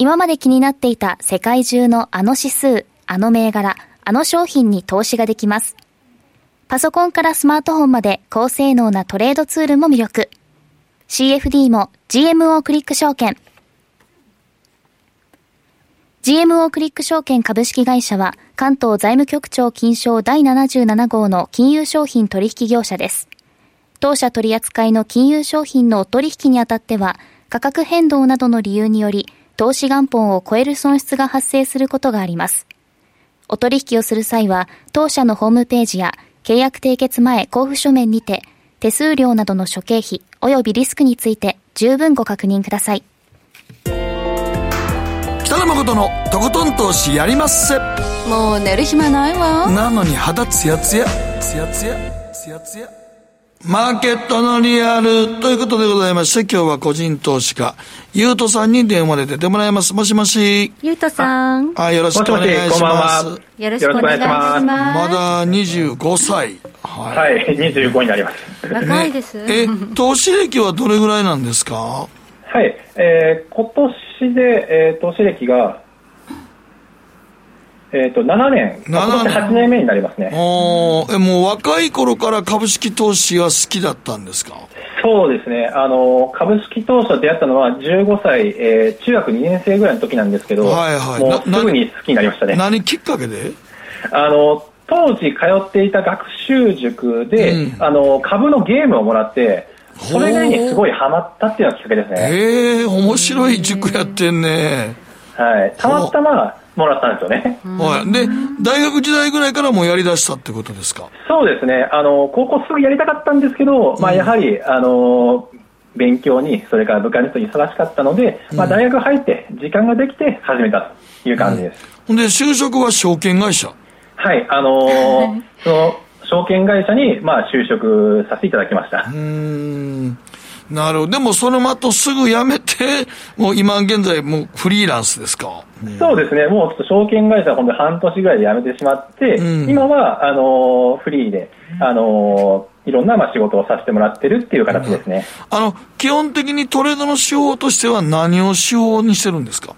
今まで気になっていた世界中のあの指数、あの銘柄、あの商品に投資ができます。パソコンからスマートフォンまで高性能なトレードツールも魅力。CFD も GMO クリック証券。GMO クリック証券株式会社は関東財務局長金賞第77号の金融商品取引業者です。当社取扱いの金融商品の取引にあたっては価格変動などの理由により投資元本を超える損失が発生することがあります。お取引をする際は当社のホームページや契約締結前交付書面にて手数料などの諸経費及びリスクについて十分ご確認ください。北野誠のとことん投資やりまっせ。もう寝る暇ないわ。なのに肌ツヤツヤ、ツヤツヤ、ツヤツヤ。マーケットのリアルということでございまして、今日は個人投資家、ゆうとさんに電話で出てもらいます。もしもし。ゆうとさん。あ、よろしくお願いします。よろしくお願いします。まだ25歳。はい、はい、25になります。若いです。ね、え、投資歴はどれぐらいなんですか？はい、えー、今年で、えー、投資歴が、えっ、ー、と、7年、7年8年目になりますね。おえ、もう若い頃から株式投資が好きだったんですか？そうですね。あの、株式投資と出会ったのは15歳、えー、中学2年生ぐらいの時なんですけど、はいはい、もうすぐに好きになりましたね。何きっかけで？あの、当時通っていた学習塾で、うん、あの、株のゲームをもらって、それにすごいハマったっていうのがきっかけですね。へえ、面白い塾やってんね。はい。たまたま、もらったんですよね。はい。で、大学時代ぐらいからもうやりだしたってことですか？そうですね。あの、高校すぐやりたかったんですけど、まあ、やはり、あの、勉強に、それから部活に忙しかったので、まあ、大学入って、時間ができて始めたという感じです。ほ、うんで、就職は証券会社？はい、あのー、その、証券会社に、まあ、就職させていただきました。うん。なるほど。でもその後すぐ辞めて、もう今現在もうフリーランスですか、うん、そうですね。もうちょっと証券会社は本当に半年ぐらいで辞めてしまって、うん、今は、あの、フリーで、あの、いろんなまあ仕事をさせてもらってるっていう形ですね。うん、あの、基本的にトレードの手法としては何を手法にしてるんですか？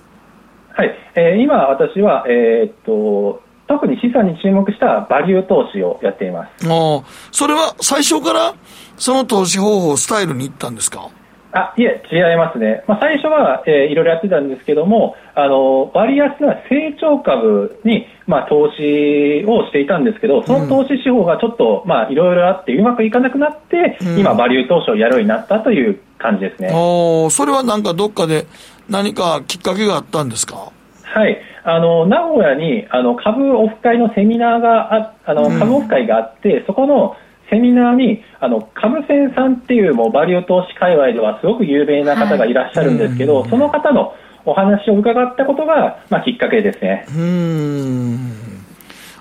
はい。えー、今私は、えー、っと、特に資産に注目したバリュー投資をやっています。あそれは最初からその投資方法、スタイルに行ったんですか？あいえ、違いますね、まあ、最初は、えー、いろいろやってたんですけども、あの割安な成長株に、まあ、投資をしていたんですけど、その投資手法がちょっと、まあ、いろいろあって、うまくいかなくなって、うん、今、バリュー投資をやるようになったという感じですね。おそれはなんかどっかで何かきっかけがあったんですか？はい。あの名古屋にあの株オフ会のセミナーがああの株オフ会があって、うん、そこのセミナーにあの株仙さんっていうもうバリュー投資界隈ではすごく有名な方がいらっしゃるんですけど、はい、その方のお話を伺ったことが、まあ、きっかけですね。うん。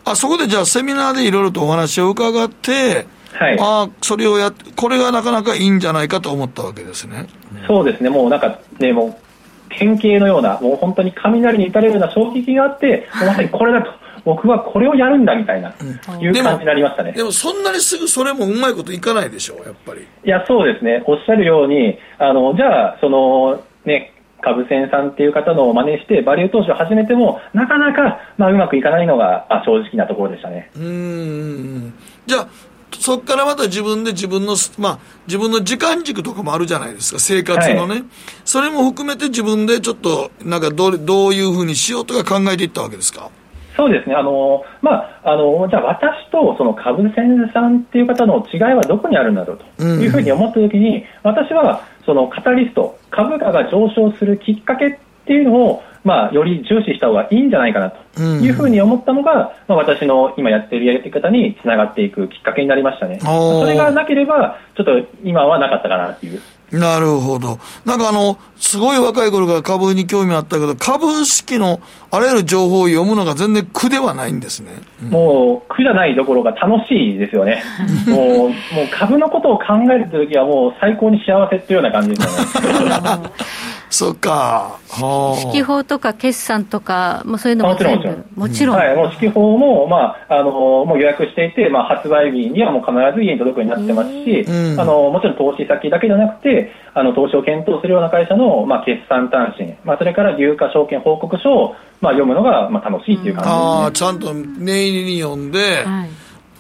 あそこでじゃあセミナーでいろいろとお話を伺って、はい、あそれをやこれがなかなかいいんじゃないかと思ったわけですね。そうですね、もうなんかね、もう典型のような、もう本当に雷に打たれるような衝撃があって、まさにこれだと。僕はこれをやるんだみたいな、いう感じになりましたねでもそんなにすぐそれもうまいこといかないでしょう、やっぱり。いや、そうですね、おっしゃるように、あのじゃあ、そのね、株仙さんっていう方の真似して、バリュー投資を始めても、なかなか、まあ、うまくいかないのが正直なところでしたね。うんじゃあそこからまた自分で自分の、まあ、自分の時間軸とかもあるじゃないですか、生活のね。はい、それも含めて自分でちょっと、なんかどどういうふうにしようとか考えていったわけですか？そうですね、あのまあ、あのじゃあ、私とその株船さんっていう方の違いはどこにあるんだろうと。いうふうに思ったときに、私はそのカタリスト、株価が上昇するきっかけっていうのを、まあ、より重視した方がいいんじゃないかなというふうに思ったのが、まあ、私の今やっているやり方につながっていくきっかけになりましたね。それがなければ、ちょっと今はなかったかなっていう。なるほど。なんかあの、すごい若い頃から株に興味あったけど、株式のあらゆる情報を読むのが全然苦ではないんですね。うん、もう苦じゃないどころが楽しいですよね。もう、もう株のことを考えるときはもう最高に幸せっていうような感じですよね。そっか。指揮法とか決算とか、まあ、そういうのも全部もちろん。はい、もう指揮法も、まあ、あの、もう予約していて、まあ、発売日にはもう必ず家に届くようになってますし、うん、あの、もちろん投資先だけじゃなくて、あの、投資を検討するような会社の、まあ、決算単身、まあ、それから有価証券報告書を、まあ、読むのが、まあ、楽しいっていう感じです、ね、ああ、ちゃんと念入りに読んで、は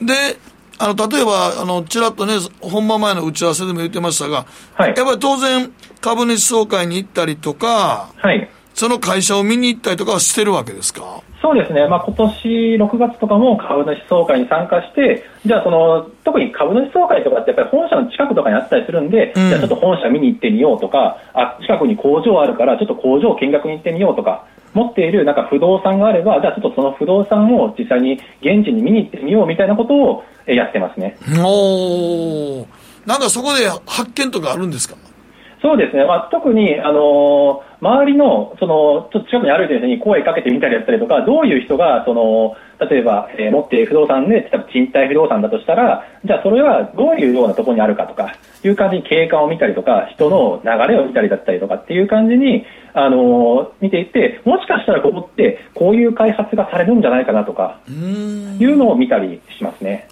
い、で、あの、例えば、あの、ちらっとね、本番前の打ち合わせでも言ってましたが、はい、やっぱり当然、株主総会に行ったりとか、はい、その会社を見に行ったりとかはしてるわけですか？そうですね、まあ今年6月とかも株主総会に参加して、じゃあその、特に株主総会とかってやっぱり本社の近くとかにあったりするんで、うん、じゃあちょっと本社見に行ってみようとか、あ近くに工場あるから、ちょっと工場見学に行ってみようとか、持っているなんか不動産があれば、じゃあちょっとその不動産を実際に現地に見に行ってみようみたいなことをやってますね。おなんかそこで発見とかあるんですか？そうですね、まあ、特に、あのー、周りのそのちょっと近くに歩いてる人に声かけてみたりだったりとか、どういう人がその例えば、えー、持っている不動産で、例えば賃貸不動産だとしたら、じゃあそれはどういうようなところにあるかとかいう感じに景観を見たりとか、人の流れを見たりだったりとかっていう感じに、あのー、見ていって、もしかしたらここってこういう開発がされるんじゃないかなとかいうのを見たりしますね。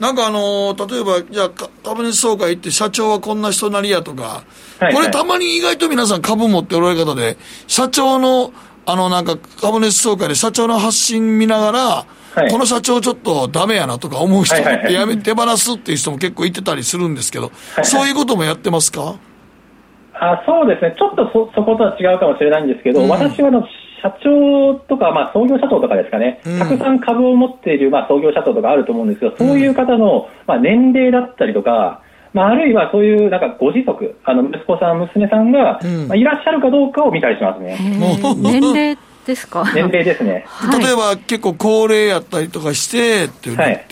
なんかあのー、例えば、じゃあ、株主総会行って、社長はこんな人なりやとか、はいはい、これたまに意外と皆さん株持っておられる方で、社長の、あの、なんか、株主総会で社長の発信見ながら、はい、この社長ちょっとダメやなとか思う人ってやめ、手放すっていう人も結構いてたりするんですけど、そういうこともやってますか？あそうですね、ちょっとそそことは違うかもしれないんですけど、うん、私はの社長とか、まあ、創業社長とかですかね、たくさん株を持っている、まあ、創業社長とかあると思うんですけど、そういう方の、まあ、年齢だったりとか、まあ、あるいはそういうなんかご子息、あの息子さん、娘さんが、まあ、いらっしゃるかどうかを見たりしますね。年齢ですか？年齢ですね。例えば結構高齢やったりとかしてって言って、はい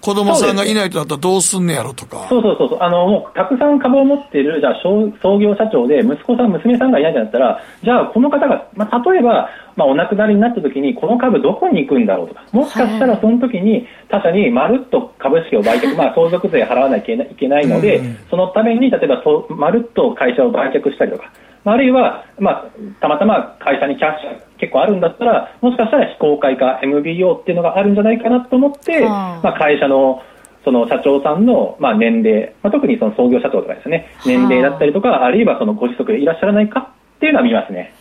子供さんがいないとなったらどうすんねやろとか。そうそうそうあの、もう、たくさん株を持っている、じゃあ、創業社長で、息子さん、娘さんがいないんだったら、じゃあ、この方が、まあ、例えば、まあ、お亡くなりになった時に、この株どこに行くんだろうとか、もしかしたらその時に、他社にまるっと株式を売却、まあ、相続税払わなきゃいけないので、そのために、例えば、まるっと会社を売却したりとか、あるいは、まあ、たまたま会社にキャッシュ結構あるんだったら、もしかしたら非公開化、MBO っていうのがあるんじゃないかなと思って、まあ、会社のその社長さんの、まあ、年齢、まあ、特にその創業社長とかですね、年齢だったりとか、あるいはそのご子息でいらっしゃらないかっていうのは見ますね。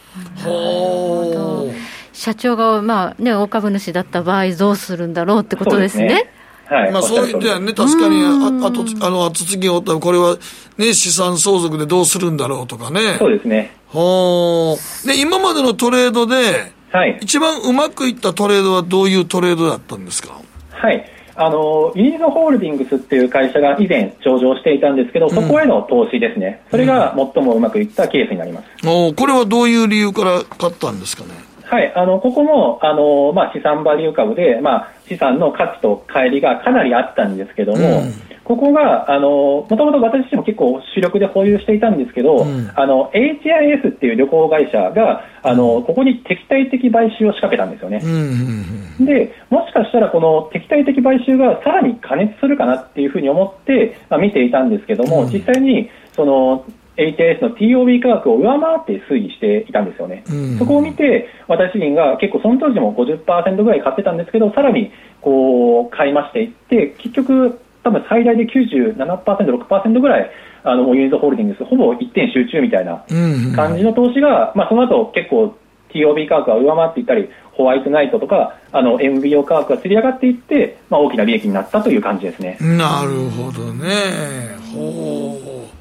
社長が、まあね、大株主だった場合、どうするんだろうってことですね。はい、まあそういう点はね、確かに、ああと、あの、後継ぎをったら、これは、ね、資産相続でどうするんだろうとかね。そうですね。ほで、今までのトレードで、はい。一番うまくいったトレードはどういうトレードだったんですか？はい。あのユニーズホールディングスっていう会社が以前上場していたんですけど、そこへの投資ですね、それが最もうまくいったケースになります、おこれはどういう理由から買ったんですかね？はい、あのここもあの、まあ、資産バリュー株で、まあ、資産の価値と乖離がかなりあったんですけども、うん。ここが、あの、もともと私自身も結構主力で保有していたんですけど、うん、あの、HIS っていう旅行会社が、あの、ここに敵対的買収を仕掛けたんですよね。で、もしかしたらこの敵対的買収がさらに加熱するかなっていうふうに思って、まあ、見ていたんですけども、うん、実際に、その、HIS の TOB 価格を上回って推移していたんですよね、うん、そこを見て、私自身が結構その当時も50%ぐらい買ってたんですけど、さらにこう買いましていって、結局、多分最大で97%、6%ぐらい、あのユニゾホールディングス、ほぼ一点集中みたいな感じの投資が、まあ、その後結構 TOB 価格が上回っていったり、ホワイトナイトとか、あの MBO 価格がつり上がっていって、まあ、大きな利益になったという感じですね。なるほどね。ほう。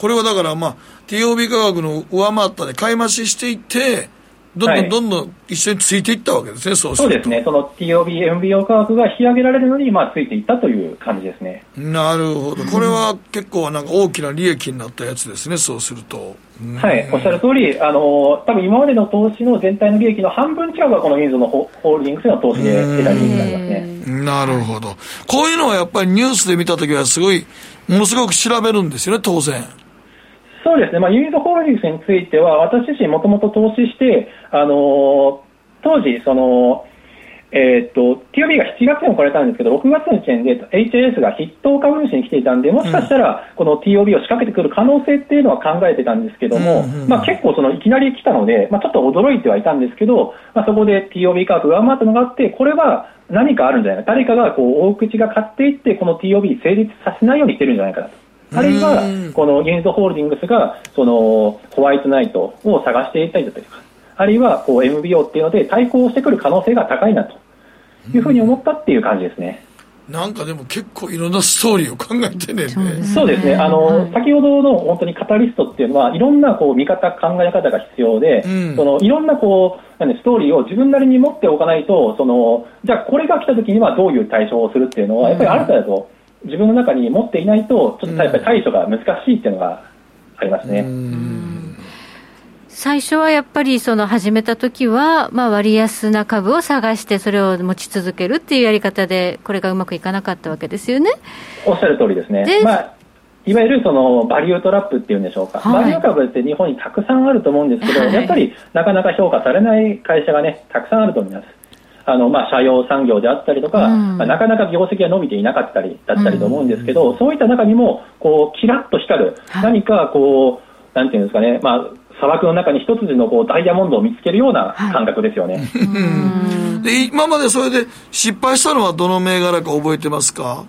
これはだから、まあ、TOB 価格の上回ったで買い増ししていって、どんどんどんどん一緒についていったわけですね、そうそうですね、その TOB、MBO 価格が引き上げられるのに、まあ、ついていったという感じですね。なるほど、これは結構なんか大きな利益になったやつですね、そうすると。はい、おっしゃる通り、あの多分今までの投資の全体の利益の半分近くはこのインズのホールディングスの投資で得た利益になりますね。なるほど。こういうのはやっぱりニュースで見たときはすごい、ものすごく調べるんですよね、当然。そうですね、まあ、ユニットホールディングスについては、私自身もともと投資して、あの当時、その、えー、っと、TOB が7月に来られたんですけど、6月の時点で HAS が筆頭株主に来ていたんで、もしかしたら、この TOB を仕掛けてくる可能性っていうのは考えてたんですけども、うんうんまあ、結構そのいきなり来たので、まあ、ちょっと驚いてはいたんですけど、まあ、そこで TOB 価格が上回ったのがあって、これは何かあるんじゃないか、誰かがこう大口が買っていって、この TOB 成立させないようにしてるんじゃないかなと。あるいは、このユニットホールディングスが、その、ホワイトナイトを探していたりだとか、あるいは、こう、MBO っていうので対抗してくる可能性が高いなというふうに思ったっていう感じですね。なんかでも結構いろんなストーリーを考えてね。そうですね。あの、先ほどの本当にカタリストっていうのは、いろんなこう見方、考え方が必要で、うんそのいろんなこう、なんでストーリーを自分なりに持っておかないと、その、じゃあこれが来た時にはどういう対処をするっていうのは、やっぱりある程度自分の中に持っていないと、ちょっとやっぱり対処が難しいっていうのがありますね。最初はやっぱりその始めた時は、まあ、割安な株を探して、それを持ち続けるっていうやり方で、これがうまくいかなかったわけですよね。おっしゃる通りですね。でまあいわゆるそのバリュートラップっていうんでしょうか、はいバリュー株って日本にたくさんあると思うんですけど、はいやっぱりなかなか評価されない会社がね、たくさんあると思います。あのまあ、社用産業であったりとか、うん。まあなかなか業績が伸びていなかったりだったりと思うんですけど、そういった中にもこうキラッと光る、何かこう、なんていうんですかね、まあ、砂漠の中に一筋のこうダイヤモンドを見つけるような感覚ですよね。で、今までそれで失敗したのはどの銘柄か覚えてますか？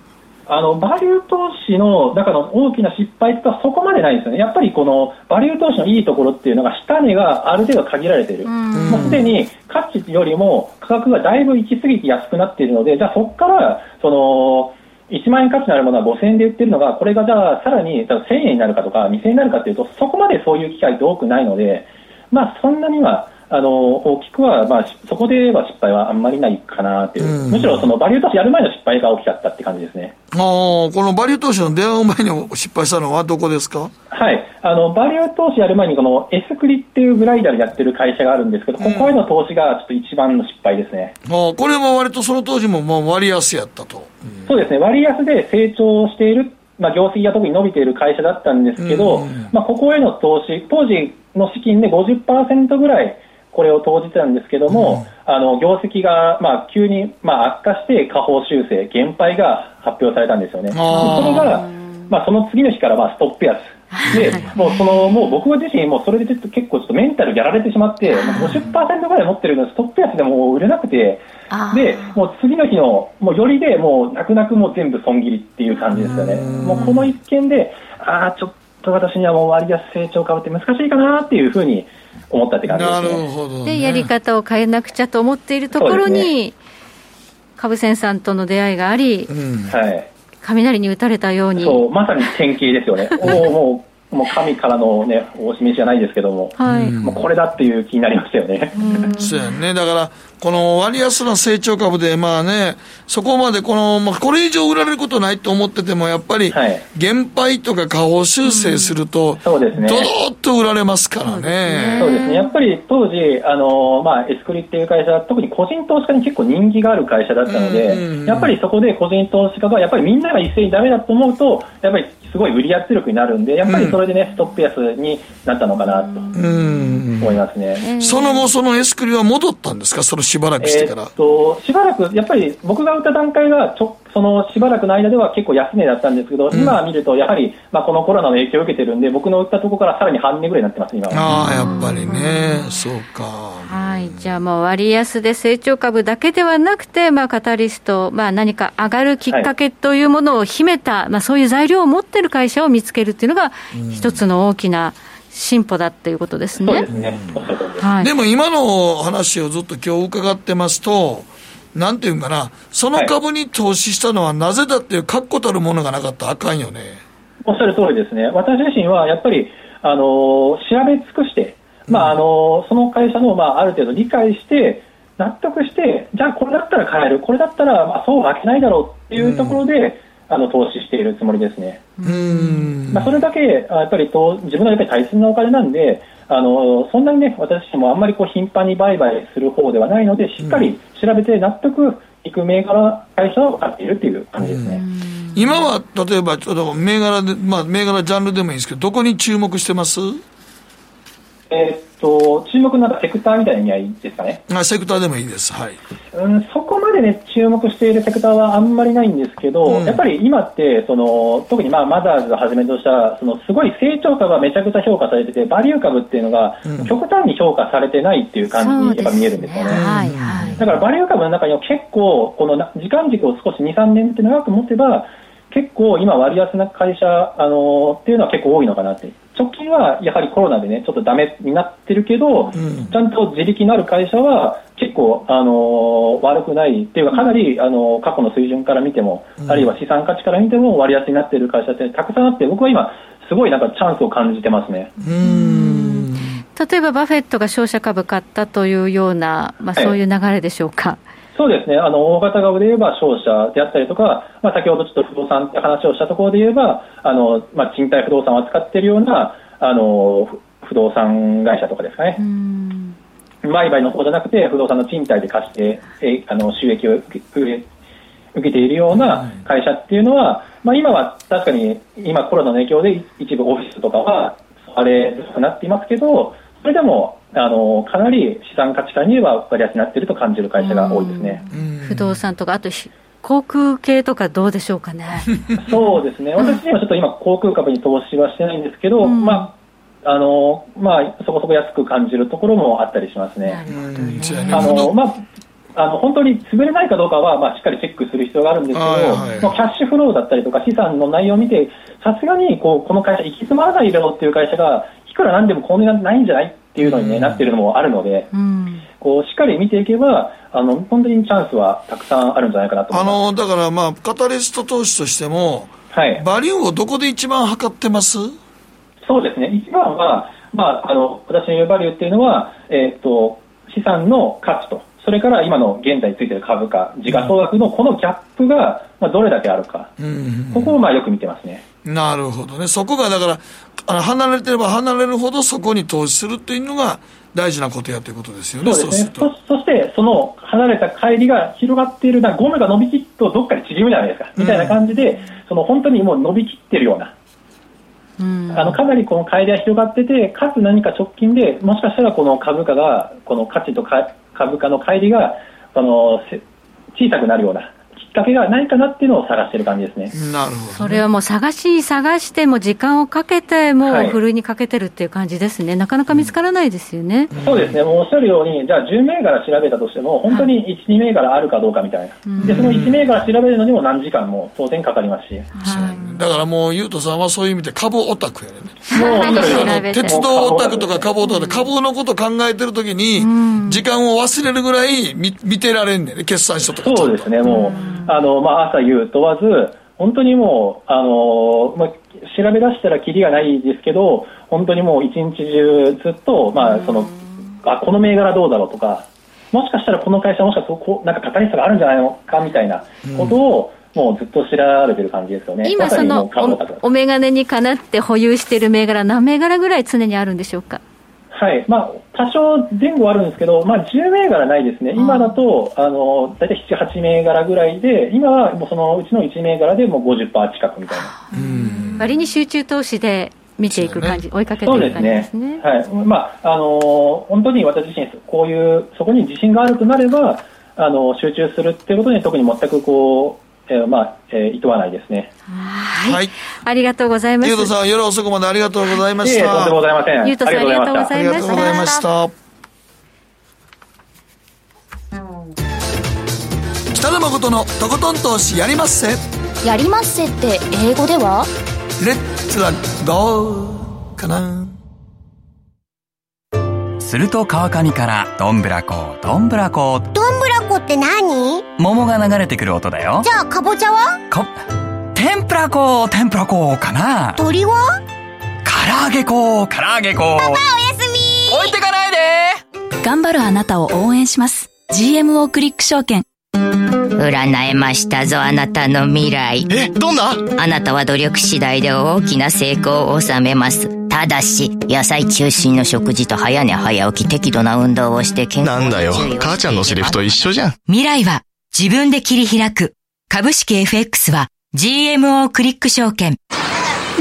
あのバリュー投資の中の大きな失敗ってのはそこまでないんですよね、やっぱりこのバリュー投資のいいところっていうのが、下値がある程度限られている、もうすでに価値よりも価格がだいぶ行き過ぎて安くなっているので、じゃあそこからその1万円価値のあるものは5000円で売ってるのが、これがじゃあさらにじゃあ1000円になるかとか、2000円になるかというと、そこまでそういう機会って多くないので、まあ、そんなには。あの大きくは、まあ、そこでは失敗はあんまりないかなという、むしろそのバリュー投資やる前の失敗が大きかったって感じですね。ああ、このバリュー投資の出会う前に失敗したのはどこですか？はい、あのバリュー投資やる前にこのエスクリっていうブライダルやってる会社があるんですけど、ここへの投資がちょっと一番の失敗ですね。ああこれも割とその当時もまあ割安やったと。そうですね、割安で成長している、まあ、業績が特に伸びている会社だったんですけど、まあ、ここへの投資、当時の資金で50%ぐらいこれを投じてたんですけども、あの業績がまあ急にまあ悪化して下方修正、減配が発表されたんですよね。それが、まあ、その次の日からまあストップ安。で、もうその、もう僕自身もそれでちょっと結構ちょっとメンタルやられてしまって、もう50%ぐらい持ってるのストップ安でもう売れなくて、で、もう次の日の、もうよりでもう泣く泣くもう全部損切りっていう感じですよね。もうこの一件で、ああ、ちょっと私にはもう割安成長株って難しいかなっていうふううに思ったって感じですね。ほどで、やり方を変えなくちゃと思っているところに、株仙さんとの出会いがあり、はい。雷に打たれたように。そう、まさに典型ですよね。もう、もう、もう神からのね、お示しじゃないですけども、はいもうこれだっていう気になりましたよね。そうやね。だから、この割安な成長株で、まあね、そこまでこの、まあ、これ以上売られることないと思ってても、やっぱり、減配とか下方修正すると、そうですねドドーッと売られますからね。そうですね。やっぱり当時、あの、まあ、エスクリっていう会社は特に個人投資家に結構人気がある会社だったので、やっぱりそこで個人投資家が、やっぱりみんなが一斉にダメだと思うと、やっぱりすごい売り圧力になるんで、やっぱりそれでね、ストップ安になったのかなと思いますね。その後、そのエスクリは戻ったんですか？そのしばらくしてから。えーっとしばらく、やっぱり僕が売った段階がちょ、そのしばらくの間では結構安値だったんですけど、今見ると、やはり、まあ、このコロナの影響を受けてるんで、僕の売ったところからさらに半値ぐらいになってます、今は。ああ、やっぱりね、そうか。はい、じゃあもう割安で成長株だけではなくて、まあ、カタリスト、まあ、何か上がるきっかけというものを秘めた、まあ、そういう材料を持っている会社を見つけるっていうのが、一つの大きな進歩だっていうことですね。ね。はいでも今の話をずっと今日伺ってますと、なんていうんかな、その株に投資したのはなぜだっていう確固たるものがなかったらあかんよね。おっしゃる通りですね。私自身はやっぱり、あのー調べ尽くして、まあ、あのその会社の、まあ、ある程度理解して納得してじゃあこれだったら買えるこれだったら、まあ、そう負けないだろうっていうところで、あの投資しているつもりですね。まあ、それだけやっぱりと自分のやっぱり大切なお金なんで、あのそんなにね私もあんまりこう頻繁に売買する方ではないので、しっかり調べて納得いく銘柄会社を買っているっていう感じですね。今は例えばちょっと銘柄で、まあ、銘柄ジャンルでもいいんですけど、どこに注目してます？えー、っと、注目なんかセクターみたいな意味合いですかね。あセクターでもいいです。はい。うん、そこまでね、注目しているセクターはあんまりないんですけど、うん、やっぱり今って、その、特にまあ、マザーズをはじめとした、その、すごい成長株がめちゃくちゃ評価されてて、バリュー株っていうのが、極端に評価されてないっていう感じにやっぱ見えるんですよね。はいはい。だから、バリュー株の中には結構、この時間軸を少し2、3年って長く持てば、結構今割安な会社、あのっていうのは結構多いのかなって。直近はやはりコロナでねちょっとダメになってるけど、うん、ちゃんと自力のある会社は結構、あの悪くないっていうかかなり、あの過去の水準から見ても、うん、あるいは資産価値から見ても割安になっている会社ってたくさんあって僕は今すごいなんかチャンスを感じてますね。例えばバフェットが商社株買ったというような、まあ、そういう流れでしょうか。そうですね、あの大型株で言えば商社であったりとか、まあ、先ほどちょっと不動産って話をしたところで言えば、あのまあ、賃貸不動産を扱っているようなあの不動産会社とかですかね。売買の方じゃなくて、不動産の賃貸で貸して、えあの収益を受けているような会社っていうのは、まあ、今は確かに今、コロナの影響で一部オフィスとかはあれなっていますけど、それでもあのかなり資産価値観には割安になっていると感じる会社が多いですね。不動産とか、あと航空系とかどうでしょうかね。そうですね、私にはちょっと今、航空株に投資はしてないんですけど、うん、まああのまあ、そこそこ安く感じるところもあったりしますね。あのまああの本当に潰れないかどうかは、まあ、しっかりチェックする必要があるんですけど、はいはい、キャッシュフローだったりとか資産の内容を見て、さすがにこうこの会社、行き詰まらないだろうっていう会社が、いくらなんでもこの値段ないんじゃないっていうのに、ね、なってるのもあるので、うん、こうしっかり見ていけばあの、本当にチャンスはたくさんあるんじゃないかなとあのだから、まあ、カタリスト投資としても、はい、バリューをどこで一番測ってます？そうですね、一番は、まあ、あの私の言うバリューっていうのは、えーと、資産の価値と、それから今の現在ついている株価、時価総額のこのギャップが、まあ、どれだけあるか、うん、ここをまあよく見てますね。なるほどね、そこがだから、あの離れてれば離れるほどそこに投資するっていうのが大事なことやということですよね、そうですね。そそして、その離れた帰りが広がっているな、ゴムが伸びきっとどっかで縮むじゃないですか、みたいな感じで、その本当にもう伸びきってるような。うん、あのかなりこの乖離が広がってて、かつ何か直近で、もしかしたらこの株価が、この価値と株価の乖離があの小さくなるような、っかけがないかなっていうのを探してる感じですね。なるほど、それはもう探し探しても時間をかけてもうふるいにかけてるっていう感じですね、はい、なかなか見つからないですよね、うん、そうですね、もうおっしゃるように、じゃあ10銘柄調べたとしても、本当に1、2銘柄あるかどうかみたいな、でその1銘柄調べるのにも何時間も当然かかりますし、はい、だからもう、ゆうとさんはそういう意味で株オタクやね。もう鉄道オタクとか株オタクで株のこと考えてるときに、時間を忘れるぐらい見見てられんねんね、決算書とか。そうですね、もうあの、まあ、朝夕問わず、本当にもう、あのまあ、調べ出したらきりがないですけど、本当にもう一日中ずっと、まあ、その、あ、この銘柄どうだろうとか、もしかしたらこの会社もしかしたらこなんかカタリストがあるんじゃないのかみたいなことを、もうずっと調べてる感じですよね。今そのお、お眼鏡にかなって保有している銘柄、何銘柄ぐらい常にあるんでしょうか？はい。まあ、多少前後あるんですけど、まあ、10銘柄ないですね、今だとあの大体7、8銘柄ぐらいで、今はもうそのうちの1銘柄でもう50%近くみたいな。割に集中投資で見ていく感じ、ね、追いかけていく感じですね。すね。はい。まああの本当に私自身、こういうそこに自信があるとなれば、あの集中するっていうことに特に全くこうえー、まあ、えー、いとわないですね。はい。ありがとうございます。ゆうとさん、夜遅くまでありがとうございました。とんでもございません。ゆうとさん、ありがとうございました。ありがとうございました。北野誠のとことん投資やりまっせ。やりまっせって英語では？レッツラゴーかな。すると川上からどんぶらこどんぶらこどんぶらこって何？桃が流れてくる音だよ。じゃあかぼちゃは？か天ぷらこ天ぷらこかな。鳥は？唐揚げこ唐揚げこパパおやすみ。置いてか頑張るあなたを応援します。GMO クリック証券。占えましたぞあなたの未来。えどんな？あなたは努力次第で大きな成功を収めますただし野菜中心の食事と早寝早起き適度な運動をして健康なんだよ。母ちゃんのセリフと一緒じゃん。未来は自分で切り開く。株式 FX は GMO クリック証券。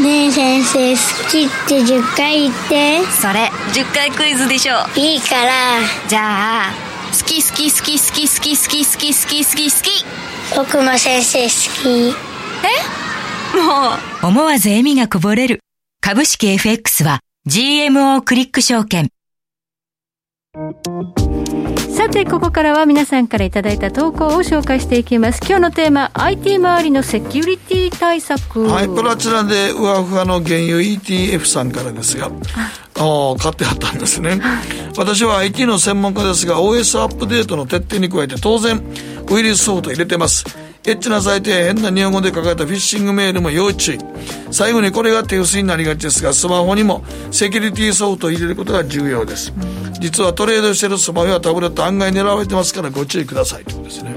ねえ先生好きって10回言って。それ10回クイズでしょ。いいから。じゃあ好き好き好き好き好き好き好き好き好き好き。僕も先生好き。え？もう。思わず笑みがこぼれる株式 FX は GMO クリック証券。さてここからは皆さんからいただいた投稿を紹介していきます。今日のテーマ IT 周りのセキュリティ対策。はいプラチナでウワフワの原油 ETF さんからですが。お買ってあったんですね。私は IT の専門家ですが OS アップデートの徹底に加えて当然ウイルスソフト入れてますエッチなサイトや変な日本語で書かれたフィッシングメールも要注意。最後にこれが手薄になりがちですがスマホにもセキュリティソフトを入れることが重要です、実はトレードしてるスマホやタブレット案外狙われてますからご注意ください。ということですね。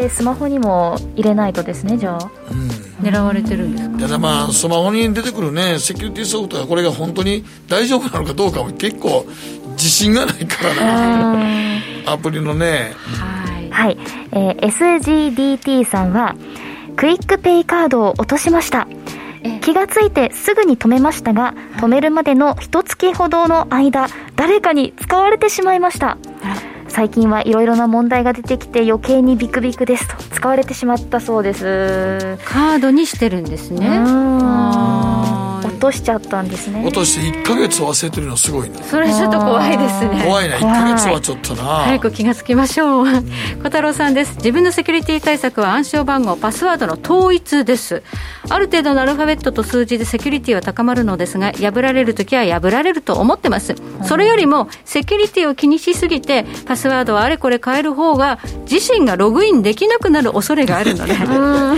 えー、スマホにも入れないとですねじゃあ、うん、狙われてるんですか？ただまあスマホに出てくるねセキュリティソフトがこれが本当に大丈夫なのかどうかも結構自信がないからなアプリのね、はいはい、えー、SGDT さんは QUICPay カードを落としました。気がついてすぐに止めましたが止めるまでの一月ほどの間誰かに使われてしまいました。最近はいろいろな問題が出てきて余計にビクビクですと使われてしまったそうです。カードにしてるんですね落としちゃったんですね。落として1か月忘れてるのすごいね。それちょっと怖いですね。怖いな1か月はちょっとな。早く気がつきましょう、うん、小太郎さんです。自分のセキュリティ対策は暗証番号パスワードの統一です。ある程度のアルファベットと数字でセキュリティは高まるのですが破られるときは破られると思ってます。それよりもセキュリティを気にしすぎてパスワードをあれこれ変える方が自身がログインできなくなる恐れがあるのでハ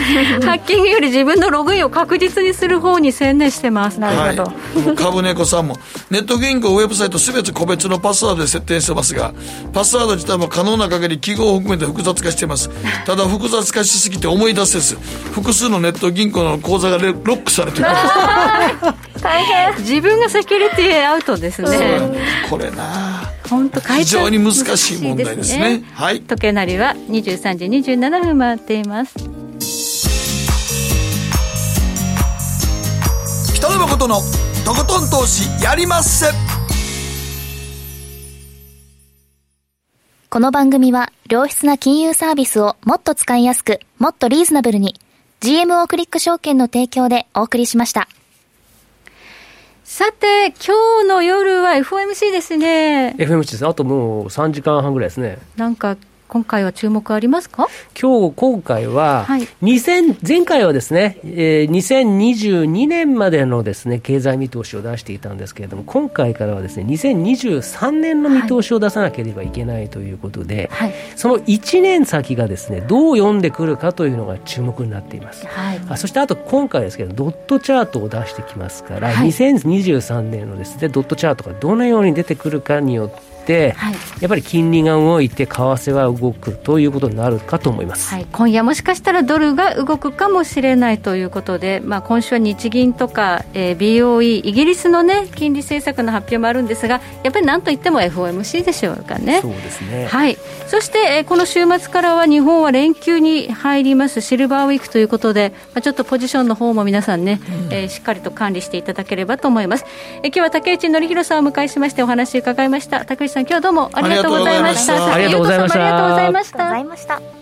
ッキングより自分のログインを確実にする方に専念してますなるほど、はい、株猫さんもネット銀行ウェブサイトすべて個別のパスワードで設定してますがパスワード自体も可能な限り記号を含めて複雑化しています。ただ複雑化しすぎて思い出せず複数のネット銀行の口座がロックされてる 大変。自分がセキュリティアウトですね。これな本当非常に難しい問題ですね、ね、はい。時計なりは23時27分回っています北野誠のとことん投資やりまっせこの番組は良質な金融サービスをもっと使いやすくもっとリーズナブルに GMO クリック証券の提供でお送りしました。さて、今日の夜は FOMC ですね。FOMC です。あともう3時間半ぐらいですね。なんか今回は注目ありますか？今日、今回は、はい、前回はですね、えー、2022年までのですね、経済見通しを出していたんですけれども、今回からはですね、2023年の見通しを出さなければいけないということで、はい、その1年先がですね、どう読んでくるかというのが注目になっています。はい、あそしてあと今回ですけど、ドットチャートを出してきますから、はい、2023年のですね、ドットチャートがどのように出てくるかによって、はい、やっぱり金利が動いて為替は動くということになるかと思います、はい、今夜もしかしたらドルが動くかもしれないということで、まあ、今週は日銀とか、えー、BOE イギリスの、ね、金利政策の発表もあるんですがやっぱりなんといっても FOMC でしょうかね。そうですね、はい、そして、えー、この週末からは日本は連休に入りますシルバーウィークということで、まあ、ちょっとポジションの方も皆さんね、うん、えー、しっかりと管理していただければと思います、えー、今日は竹内則弘さんをお迎えしましてお話伺いました。竹内さん今日はどうもありがとうございました。ありがとうございました。ありがとうございました。ありがとうございました。